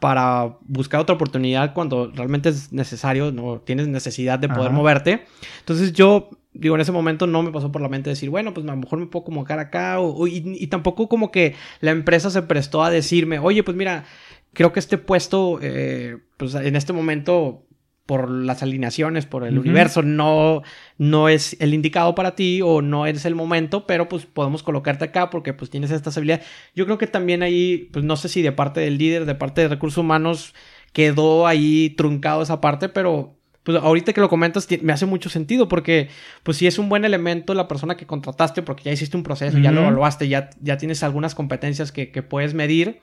para buscar otra oportunidad cuando realmente es necesario, no tienes necesidad de poder moverte. Entonces yo, digo, en ese momento no me pasó por la mente decir, bueno, pues a lo mejor me puedo colocar acá o, y, tampoco como que la empresa se prestó a decirme, oye, pues mira, creo que este puesto, eh, pues en este momento por las alineaciones, por el universo, no, no es el indicado para ti o no es el momento, pero pues podemos colocarte acá porque pues tienes estas habilidades. Yo creo que también ahí, pues no sé si de parte del líder, de parte de recursos humanos, quedó ahí truncado esa parte, pero pues ahorita que lo comentas me hace mucho sentido porque pues si es un buen elemento la persona que contrataste porque ya hiciste un proceso, ya lo evaluaste, ya, ya tienes algunas competencias que, que puedes medir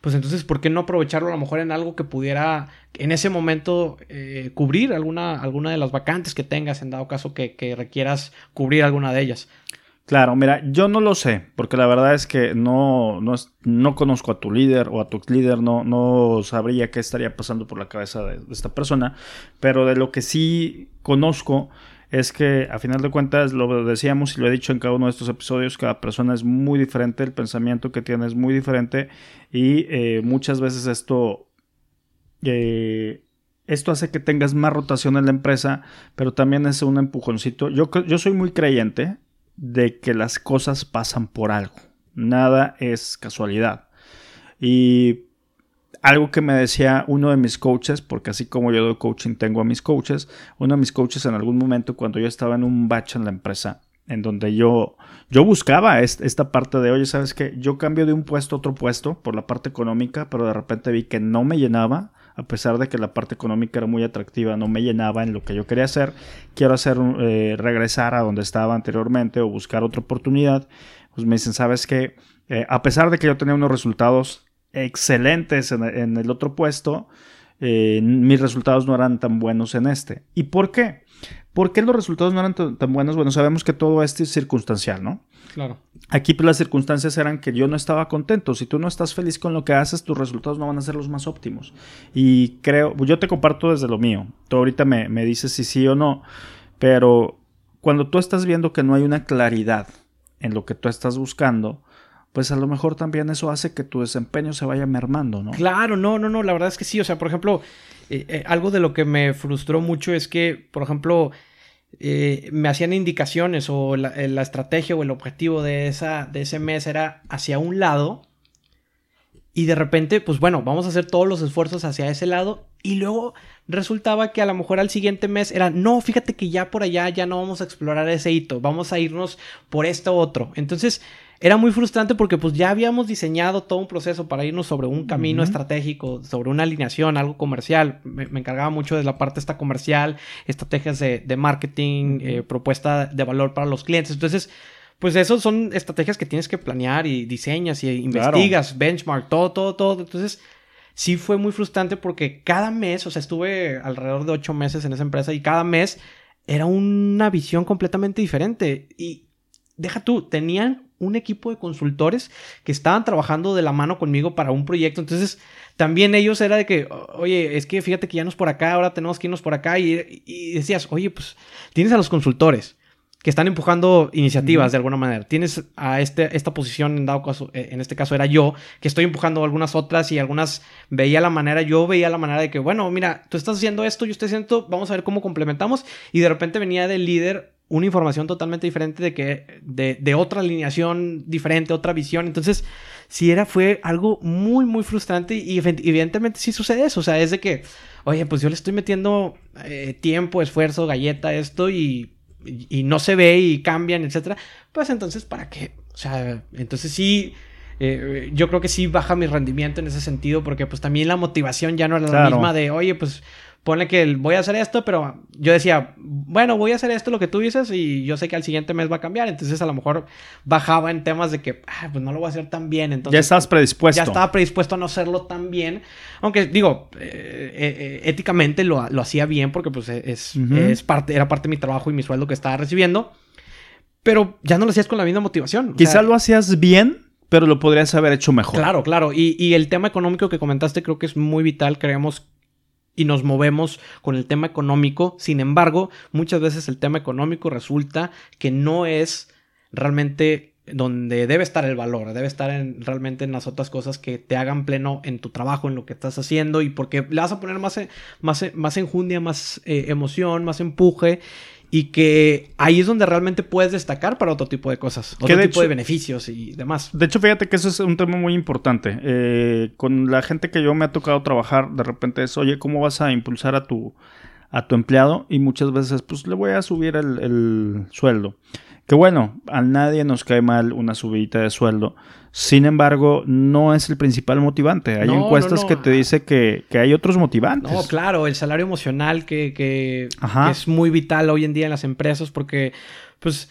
pues entonces, ¿por qué no aprovecharlo a lo mejor en algo que pudiera en ese momento eh, cubrir alguna, alguna de las vacantes que tengas, en dado caso que, requieras cubrir alguna de ellas? Claro, mira, yo no lo sé, porque la verdad es que no, no, no conozco a tu líder o a tu líder, no, no sabría qué estaría pasando por la cabeza de esta persona, pero de lo que sí conozco es que a final de cuentas lo decíamos y lo he dicho en cada uno de estos episodios, cada persona es muy diferente, el pensamiento que tiene es muy diferente y eh, muchas veces esto, eh, esto hace que tengas más rotación en la empresa, pero también es un empujoncito. Yo, yo soy muy creyente de que las cosas pasan por algo, nada es casualidad. Y algo que me decía uno de mis coaches, porque así como yo doy coaching, tengo a mis coaches, uno de mis coaches en algún momento cuando yo estaba en un batch en la empresa, en donde yo, yo buscaba esta parte de, oye, ¿sabes qué? Yo cambio de un puesto a otro puesto por la parte económica, pero de repente vi que no me llenaba, a pesar de que la parte económica era muy atractiva, no me llenaba en lo que yo quería hacer. Quiero hacer, eh, regresar a donde estaba anteriormente o buscar otra oportunidad pues me dicen, ¿sabes qué? Eh, a pesar de que yo tenía unos resultados excelentes en, el otro puesto, eh, mis resultados no eran tan buenos en este. ¿Y por qué? ¿Por qué los resultados no eran tan buenos? Bueno, sabemos que todo esto es circunstancial, ¿no? Claro. Aquí pues, las circunstancias eran que yo no estaba contento. Si tú no estás feliz con lo que haces, tus resultados no van a ser los más óptimos. Y creo, yo te comparto desde lo mío. Tú ahorita me, me dices si sí o no, pero cuando tú estás viendo que no hay una claridad en lo que tú estás buscando, pues a lo mejor también eso hace que tu desempeño se vaya mermando, ¿no? Claro, no, no, no, la verdad es que sí, o sea, por ejemplo, eh, eh, algo de lo que me frustró mucho es que, por ejemplo, eh, me hacían indicaciones o la, estrategia o el objetivo de, esa, de ese mes era hacia un lado y de repente, pues bueno, vamos a hacer todos los esfuerzos hacia ese lado y luego resultaba que a lo mejor al siguiente mes era, no, fíjate que ya por allá ya no vamos a explorar ese hito, vamos a irnos por este otro. Entonces, era muy frustrante porque pues ya habíamos diseñado todo un proceso para irnos sobre un camino estratégico, sobre una alineación, algo comercial. Me, encargaba mucho de la parte esta comercial, estrategias de, marketing, eh, propuesta de valor para los clientes. Entonces, pues eso son estrategias que tienes que planear y diseñas y investigas, benchmark, todo, todo, todo. Entonces, sí fue muy frustrante porque cada mes, o sea, estuve alrededor de ocho meses en esa empresa y cada mes era una visión completamente diferente. Y deja tú, tenían un equipo de consultores que estaban trabajando de la mano conmigo para un proyecto. Entonces, también ellos era de que, oye, es que fíjate que ya no es por acá, ahora tenemos que irnos por acá. Y, decías, oye, pues tienes a los consultores que están empujando iniciativas de alguna manera. Tienes a este, esta posición, en dado caso, eh, en este caso era yo, que estoy empujando algunas otras y algunas veía la manera, yo veía la manera de que, bueno, mira, tú estás haciendo esto, yo estoy haciendo esto, vamos a ver cómo complementamos. Y de repente venía del líder una información totalmente diferente de que de, otra alineación diferente, otra visión. Entonces, si era, fue algo muy, muy frustrante y evidentemente sí sucede eso. O sea, es de que, oye, pues yo le estoy metiendo eh, tiempo, esfuerzo, galleta, esto y, y, no se ve y cambian, etcétera. Pues entonces, ¿para qué? O sea, entonces sí. Eh, yo creo que sí baja mi rendimiento en ese sentido porque pues también la motivación ya no era la misma de, oye, pues Pone que voy a hacer esto, pero yo decía, bueno, voy a hacer esto lo que tú dices y yo sé que al siguiente mes va a cambiar. Entonces a lo mejor bajaba en temas de que, ah, pues no lo voy a hacer tan bien. Entonces, ya estabas predispuesto. Ya estaba predispuesto a no hacerlo tan bien. Aunque digo, eh, eh, eh, éticamente lo, hacía bien porque pues es, es parte, era parte de mi trabajo y mi sueldo que estaba recibiendo. Pero ya no lo hacías con la misma motivación. Quizá lo hacías bien, pero lo podrías haber hecho mejor. Claro, claro. Y, y, el tema económico que comentaste creo que es muy vital. Creemos y nos movemos con el tema económico. Sin embargo, muchas veces el tema económico resulta que no es realmente donde debe estar el valor, debe estar en, realmente en las otras cosas que te hagan pleno en tu trabajo, en lo que estás haciendo y porque le vas a poner más, más, más enjundia, más eh, emoción, más empuje y que ahí es donde realmente puedes destacar para otro tipo de cosas, otro tipo de beneficios y demás. De hecho, fíjate que eso es un tema muy importante. Eh, con la gente que yo me ha tocado trabajar, de repente es, oye, ¿cómo vas a impulsar a tu, a tu empleado? Y muchas veces, pues le voy a subir el, el sueldo. Que bueno, a nadie nos cae mal una subidita de sueldo. Sin embargo, no es el principal motivante. Hay encuestas que te dicen que, hay otros motivantes. No, claro, el salario emocional que, que, que, es muy vital hoy en día en las empresas porque, pues,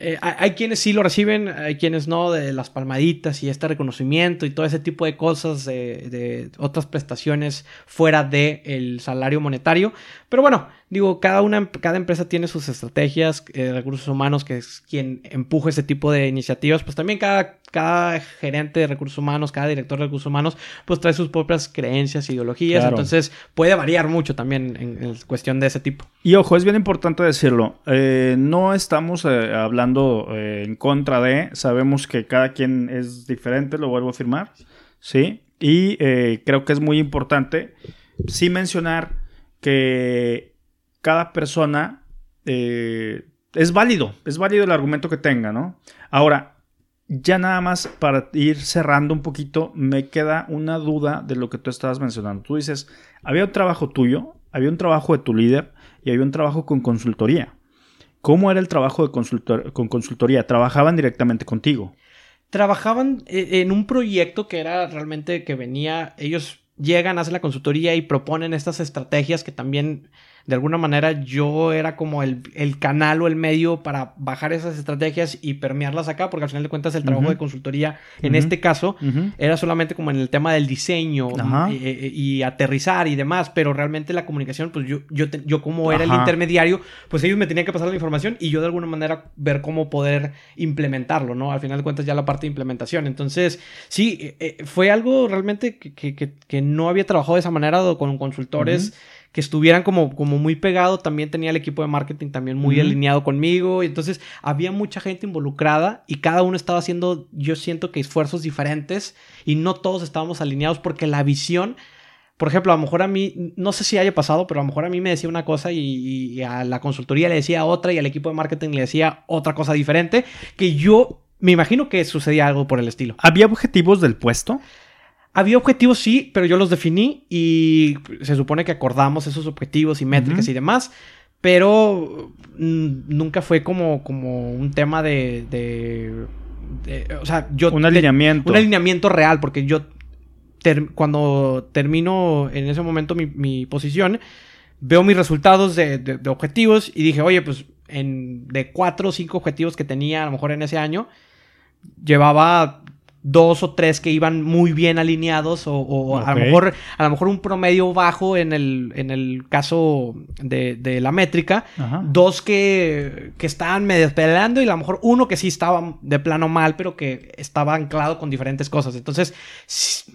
eh, hay, quienes sí lo reciben, hay quienes no, de las palmaditas y este reconocimiento y todo ese tipo de cosas, de, otras prestaciones fuera del salario monetario. Pero bueno, digo, cada, una, cada empresa tiene sus estrategias, eh, recursos humanos, que es quien empuja ese tipo de iniciativas. Pues también cada, cada gerente de recursos humanos, cada director de recursos humanos, pues trae sus propias creencias, ideologías. Entonces puede variar mucho también en, cuestión de ese tipo. Y ojo, es bien importante decirlo. Eh, no estamos hablando eh, en contra de, sabemos que cada quien es diferente, lo vuelvo a afirmar, ¿sí? Y eh, creo que es muy importante sí mencionar que cada persona eh, es válido, es válido el argumento que tenga, ¿no? Ahora, ya nada más para ir cerrando un poquito, me queda una duda de lo que tú estabas mencionando. Tú dices, había un trabajo tuyo, había un trabajo de tu líder y había un trabajo con consultoría. ¿Cómo era el trabajo de con consultoría? ¿Trabajaban directamente contigo? Trabajaban eh, en un proyecto que era realmente que venía, ellos llegan, hacen la consultoría y proponen estas estrategias que también de alguna manera yo era como el, canal o el medio para bajar esas estrategias y permearlas acá, porque al final de cuentas el trabajo de consultoría, en este caso, era solamente como en el tema del diseño y, aterrizar y demás, pero realmente la comunicación, pues yo, yo, yo como era el intermediario, pues ellos me tenían que pasar la información y yo de alguna manera ver cómo poder implementarlo, ¿no? Al final de cuentas ya la parte de implementación. Entonces, sí, eh, eh, fue algo realmente que, no había trabajado de esa manera con consultores que estuvieran como, como muy pegado. También tenía el equipo de marketing también muy alineado conmigo. Y entonces había mucha gente involucrada y cada uno estaba haciendo, yo siento que esfuerzos diferentes y no todos estábamos alineados porque la visión... Por ejemplo, a lo mejor a mí, no sé si haya pasado, pero a lo mejor a mí me decía una cosa y, a la consultoría le decía otra y al equipo de marketing le decía otra cosa diferente, que yo me imagino que sucedía algo por el estilo. ¿Había objetivos del puesto? Había objetivos, sí, pero yo los definí y se supone que acordamos esos objetivos y métricas y demás, pero mm, nunca fue como, como un tema de, o sea, yo... Un alineamiento. un alineamiento real, porque yo cuando termino en ese momento mi, posición, veo mis resultados de, de, objetivos y dije, oye, pues en, de cuatro o cinco objetivos que tenía a lo mejor en ese año, llevaba dos o tres que iban muy bien alineados o, a, lo mejor, a lo mejor un promedio bajo en el, en el caso de, la métrica, dos que, que estaban medio peleando y a lo mejor uno que sí estaba de plano mal, pero que estaba anclado con diferentes cosas. Entonces,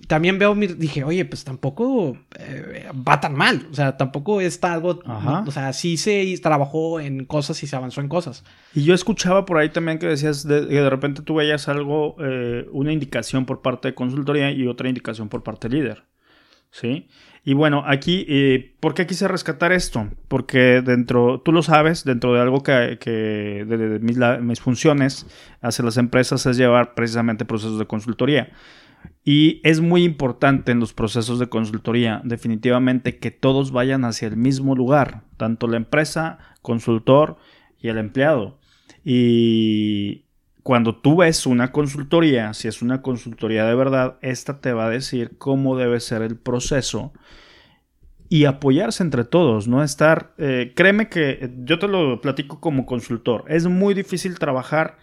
también veo, dije, oye, pues tampoco eh, va tan mal, o sea, tampoco está algo, o sea, sí se trabajó en cosas y se avanzó en cosas. Y yo escuchaba por ahí también que decías que de repente tú veías algo, eh, una indicación por parte de consultoría y otra indicación por parte líder. ¿Sí? Y bueno, aquí, eh, ¿por qué quise rescatar esto? Porque dentro, tú lo sabes, dentro de algo que, de, mis, mis, funciones hacia las empresas es llevar precisamente procesos de consultoría. Y es muy importante en los procesos de consultoría, definitivamente, que todos vayan hacia el mismo lugar, tanto la empresa, consultor y el empleado. Y, cuando tú ves una consultoría, si es una consultoría de verdad, esta te va a decir cómo debe ser el proceso y apoyarse entre todos, no estar, eh, créeme que yo te lo platico como consultor, es muy difícil trabajar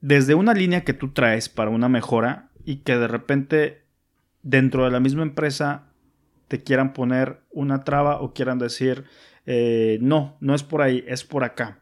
desde una línea que tú traes para una mejora y que de repente dentro de la misma empresa te quieran poner una traba o quieran decir, eh, no, no es por ahí, es por acá.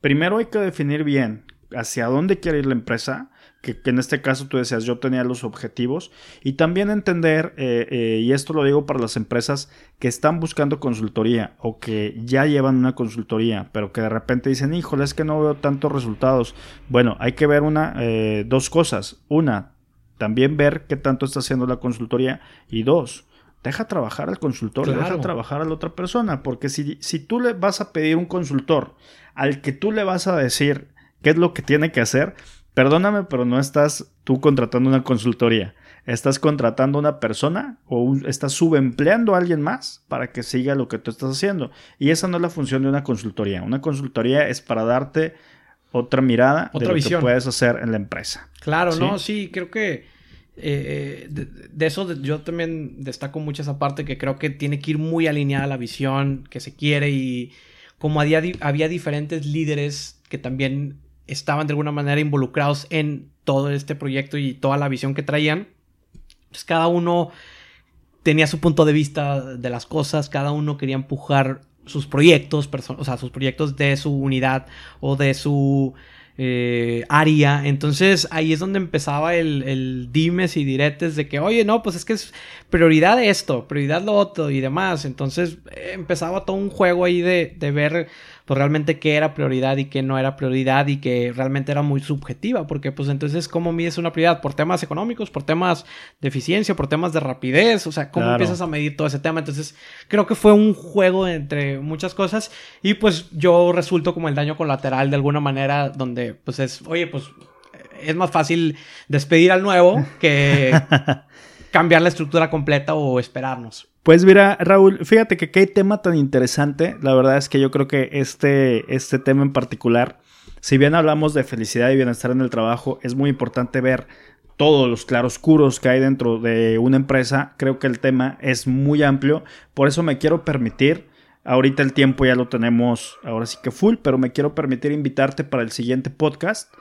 Primero hay que definir bien hacia dónde quiere ir la empresa, que, en este caso tú decías, yo tenía los objetivos, y también entender, eh, eh, y esto lo digo para las empresas que están buscando consultoría o que ya llevan una consultoría, pero que de repente dicen, híjole, es que no veo tantos resultados. Bueno, hay que ver una, eh, dos cosas. Una, también ver qué tanto está haciendo la consultoría, y dos, deja trabajar al consultor, deja trabajar a la otra persona, porque si, si tú le vas a pedir un consultor al que tú le vas a decir, qué es lo que tiene que hacer, perdóname, pero no estás tú contratando una consultoría. Estás contratando una persona o estás subempleando a alguien más para que siga lo que tú estás haciendo. Y esa no es la función de una consultoría. Una consultoría es para darte otra mirada otra de lo que puedes hacer en la empresa. Claro, no, sí, creo que eh, de, eso yo también destaco mucho esa parte que creo que tiene que ir muy alineada a la visión que se quiere y como había, había diferentes líderes que también estaban de alguna manera involucrados en todo este proyecto y toda la visión que traían. Pues cada uno tenía su punto de vista de las cosas, cada uno quería empujar sus proyectos, o sea, sus proyectos de su unidad o de su eh, área. Entonces ahí es donde empezaba el, dimes y diretes de que, oye, no, pues es que es prioridad esto, prioridad lo otro y demás. Entonces empezaba todo un juego ahí de, de ver pues realmente qué era prioridad y qué no era prioridad y que realmente era muy subjetiva, porque pues entonces cómo mides una prioridad por temas económicos, por temas de eficiencia, por temas de rapidez, o sea, cómo empiezas a medir todo ese tema. Entonces creo que fue un juego entre muchas cosas y pues yo resulto como el daño colateral de alguna manera donde pues es, oye, pues es más fácil despedir al nuevo que cambiar la estructura completa o esperarnos. Pues mira, Raúl, fíjate que qué tema tan interesante. La verdad es que yo creo que este, este tema en particular, si bien hablamos de felicidad y bienestar en el trabajo, es muy importante ver todos los claroscuros que hay dentro de una empresa. Creo que el tema es muy amplio. Por eso me quiero permitir Ahorita el tiempo ya lo tenemos ahora sí que full, pero me quiero permitir invitarte para el siguiente podcast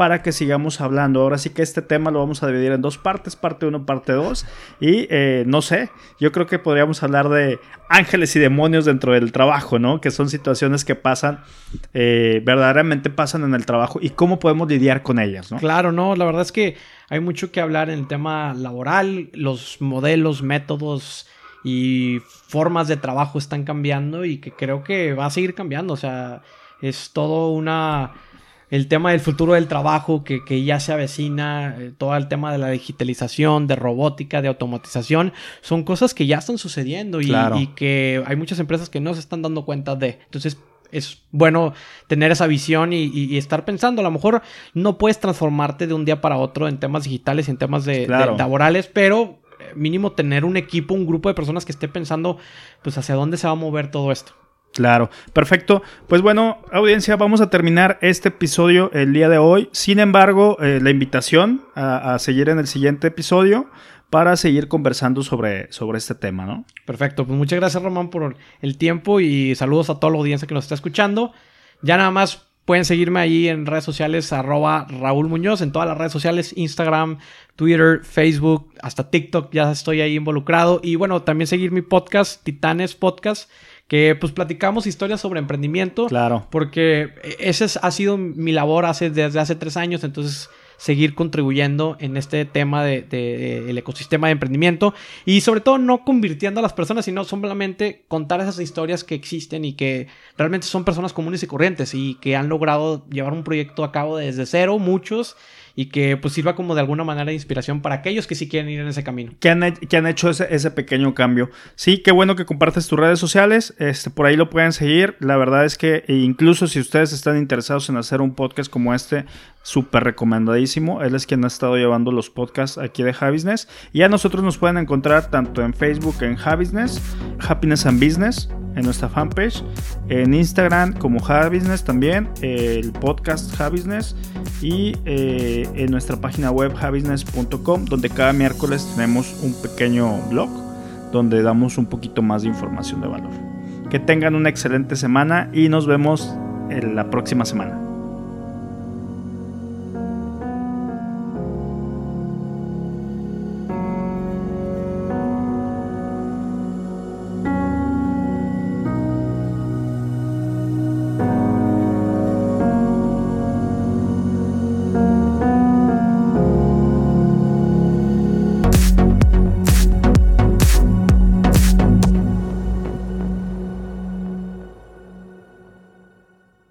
para que sigamos hablando. Ahora sí que este tema lo vamos a dividir en dos partes, parte 1, parte 2. Y eh, no sé, yo creo que podríamos hablar de ángeles y demonios dentro del trabajo, ¿no? Que son situaciones que pasan, eh, verdaderamente pasan en el trabajo y cómo podemos lidiar con ellas, ¿no? Claro, no, la verdad es que hay mucho que hablar en el tema laboral, los modelos, métodos y formas de trabajo están cambiando y que creo que va a seguir cambiando, o sea, es todo una el tema del futuro del trabajo que, ya se avecina, eh, todo el tema de la digitalización, de robótica, de automatización, son cosas que ya están sucediendo y, que hay muchas empresas que no se están dando cuenta de. Entonces, es bueno tener esa visión y, estar pensando. A lo mejor no puedes transformarte de un día para otro en temas digitales y en temas de, laborales, pero eh, mínimo tener un equipo, un grupo de personas que esté pensando, pues hacia dónde se va a mover todo esto. Claro, perfecto. Pues bueno, audiencia, vamos a terminar este episodio el día de hoy. Sin embargo, eh, la invitación a, seguir en el siguiente episodio para seguir conversando sobre, sobre este tema, ¿no? Perfecto, pues muchas gracias Román por el tiempo y saludos a toda la audiencia que nos está escuchando. Ya nada más pueden seguirme ahí en redes sociales, arroba Raúl Muñoz, en todas las redes sociales, Instagram, Twitter, Facebook, hasta TikTok, ya estoy ahí involucrado. Y bueno, también seguir mi podcast, Titanes Podcast que pues platicamos historias sobre emprendimiento. Claro. Porque ese ha sido mi labor hace, desde hace tres años, entonces seguir contribuyendo en este tema del de, el ecosistema de emprendimiento y sobre todo no convirtiendo a las personas, sino simplemente contar esas historias que existen y que realmente son personas comunes y corrientes y que han logrado llevar un proyecto a cabo desde cero, muchos, y que pues sirva como de alguna manera de inspiración para aquellos que sí quieren ir en ese camino. Que han, que han hecho ese, pequeño cambio. Sí, qué bueno que compartes tus redes sociales, este, por ahí lo pueden seguir. La verdad es que e incluso si ustedes están interesados en hacer un podcast como este, súper recomendadísimo. Él es quien ha estado llevando los podcasts aquí de Happiness. Y a nosotros nos pueden encontrar tanto en Facebook en Happiness, Happiness and Business, en nuestra fanpage, en Instagram como Happiness también, el podcast Happiness y eh, en nuestra página web happiness.com, donde cada miércoles tenemos un pequeño blog donde damos un poquito más de información de valor. Que tengan una excelente semana y nos vemos en la próxima semana.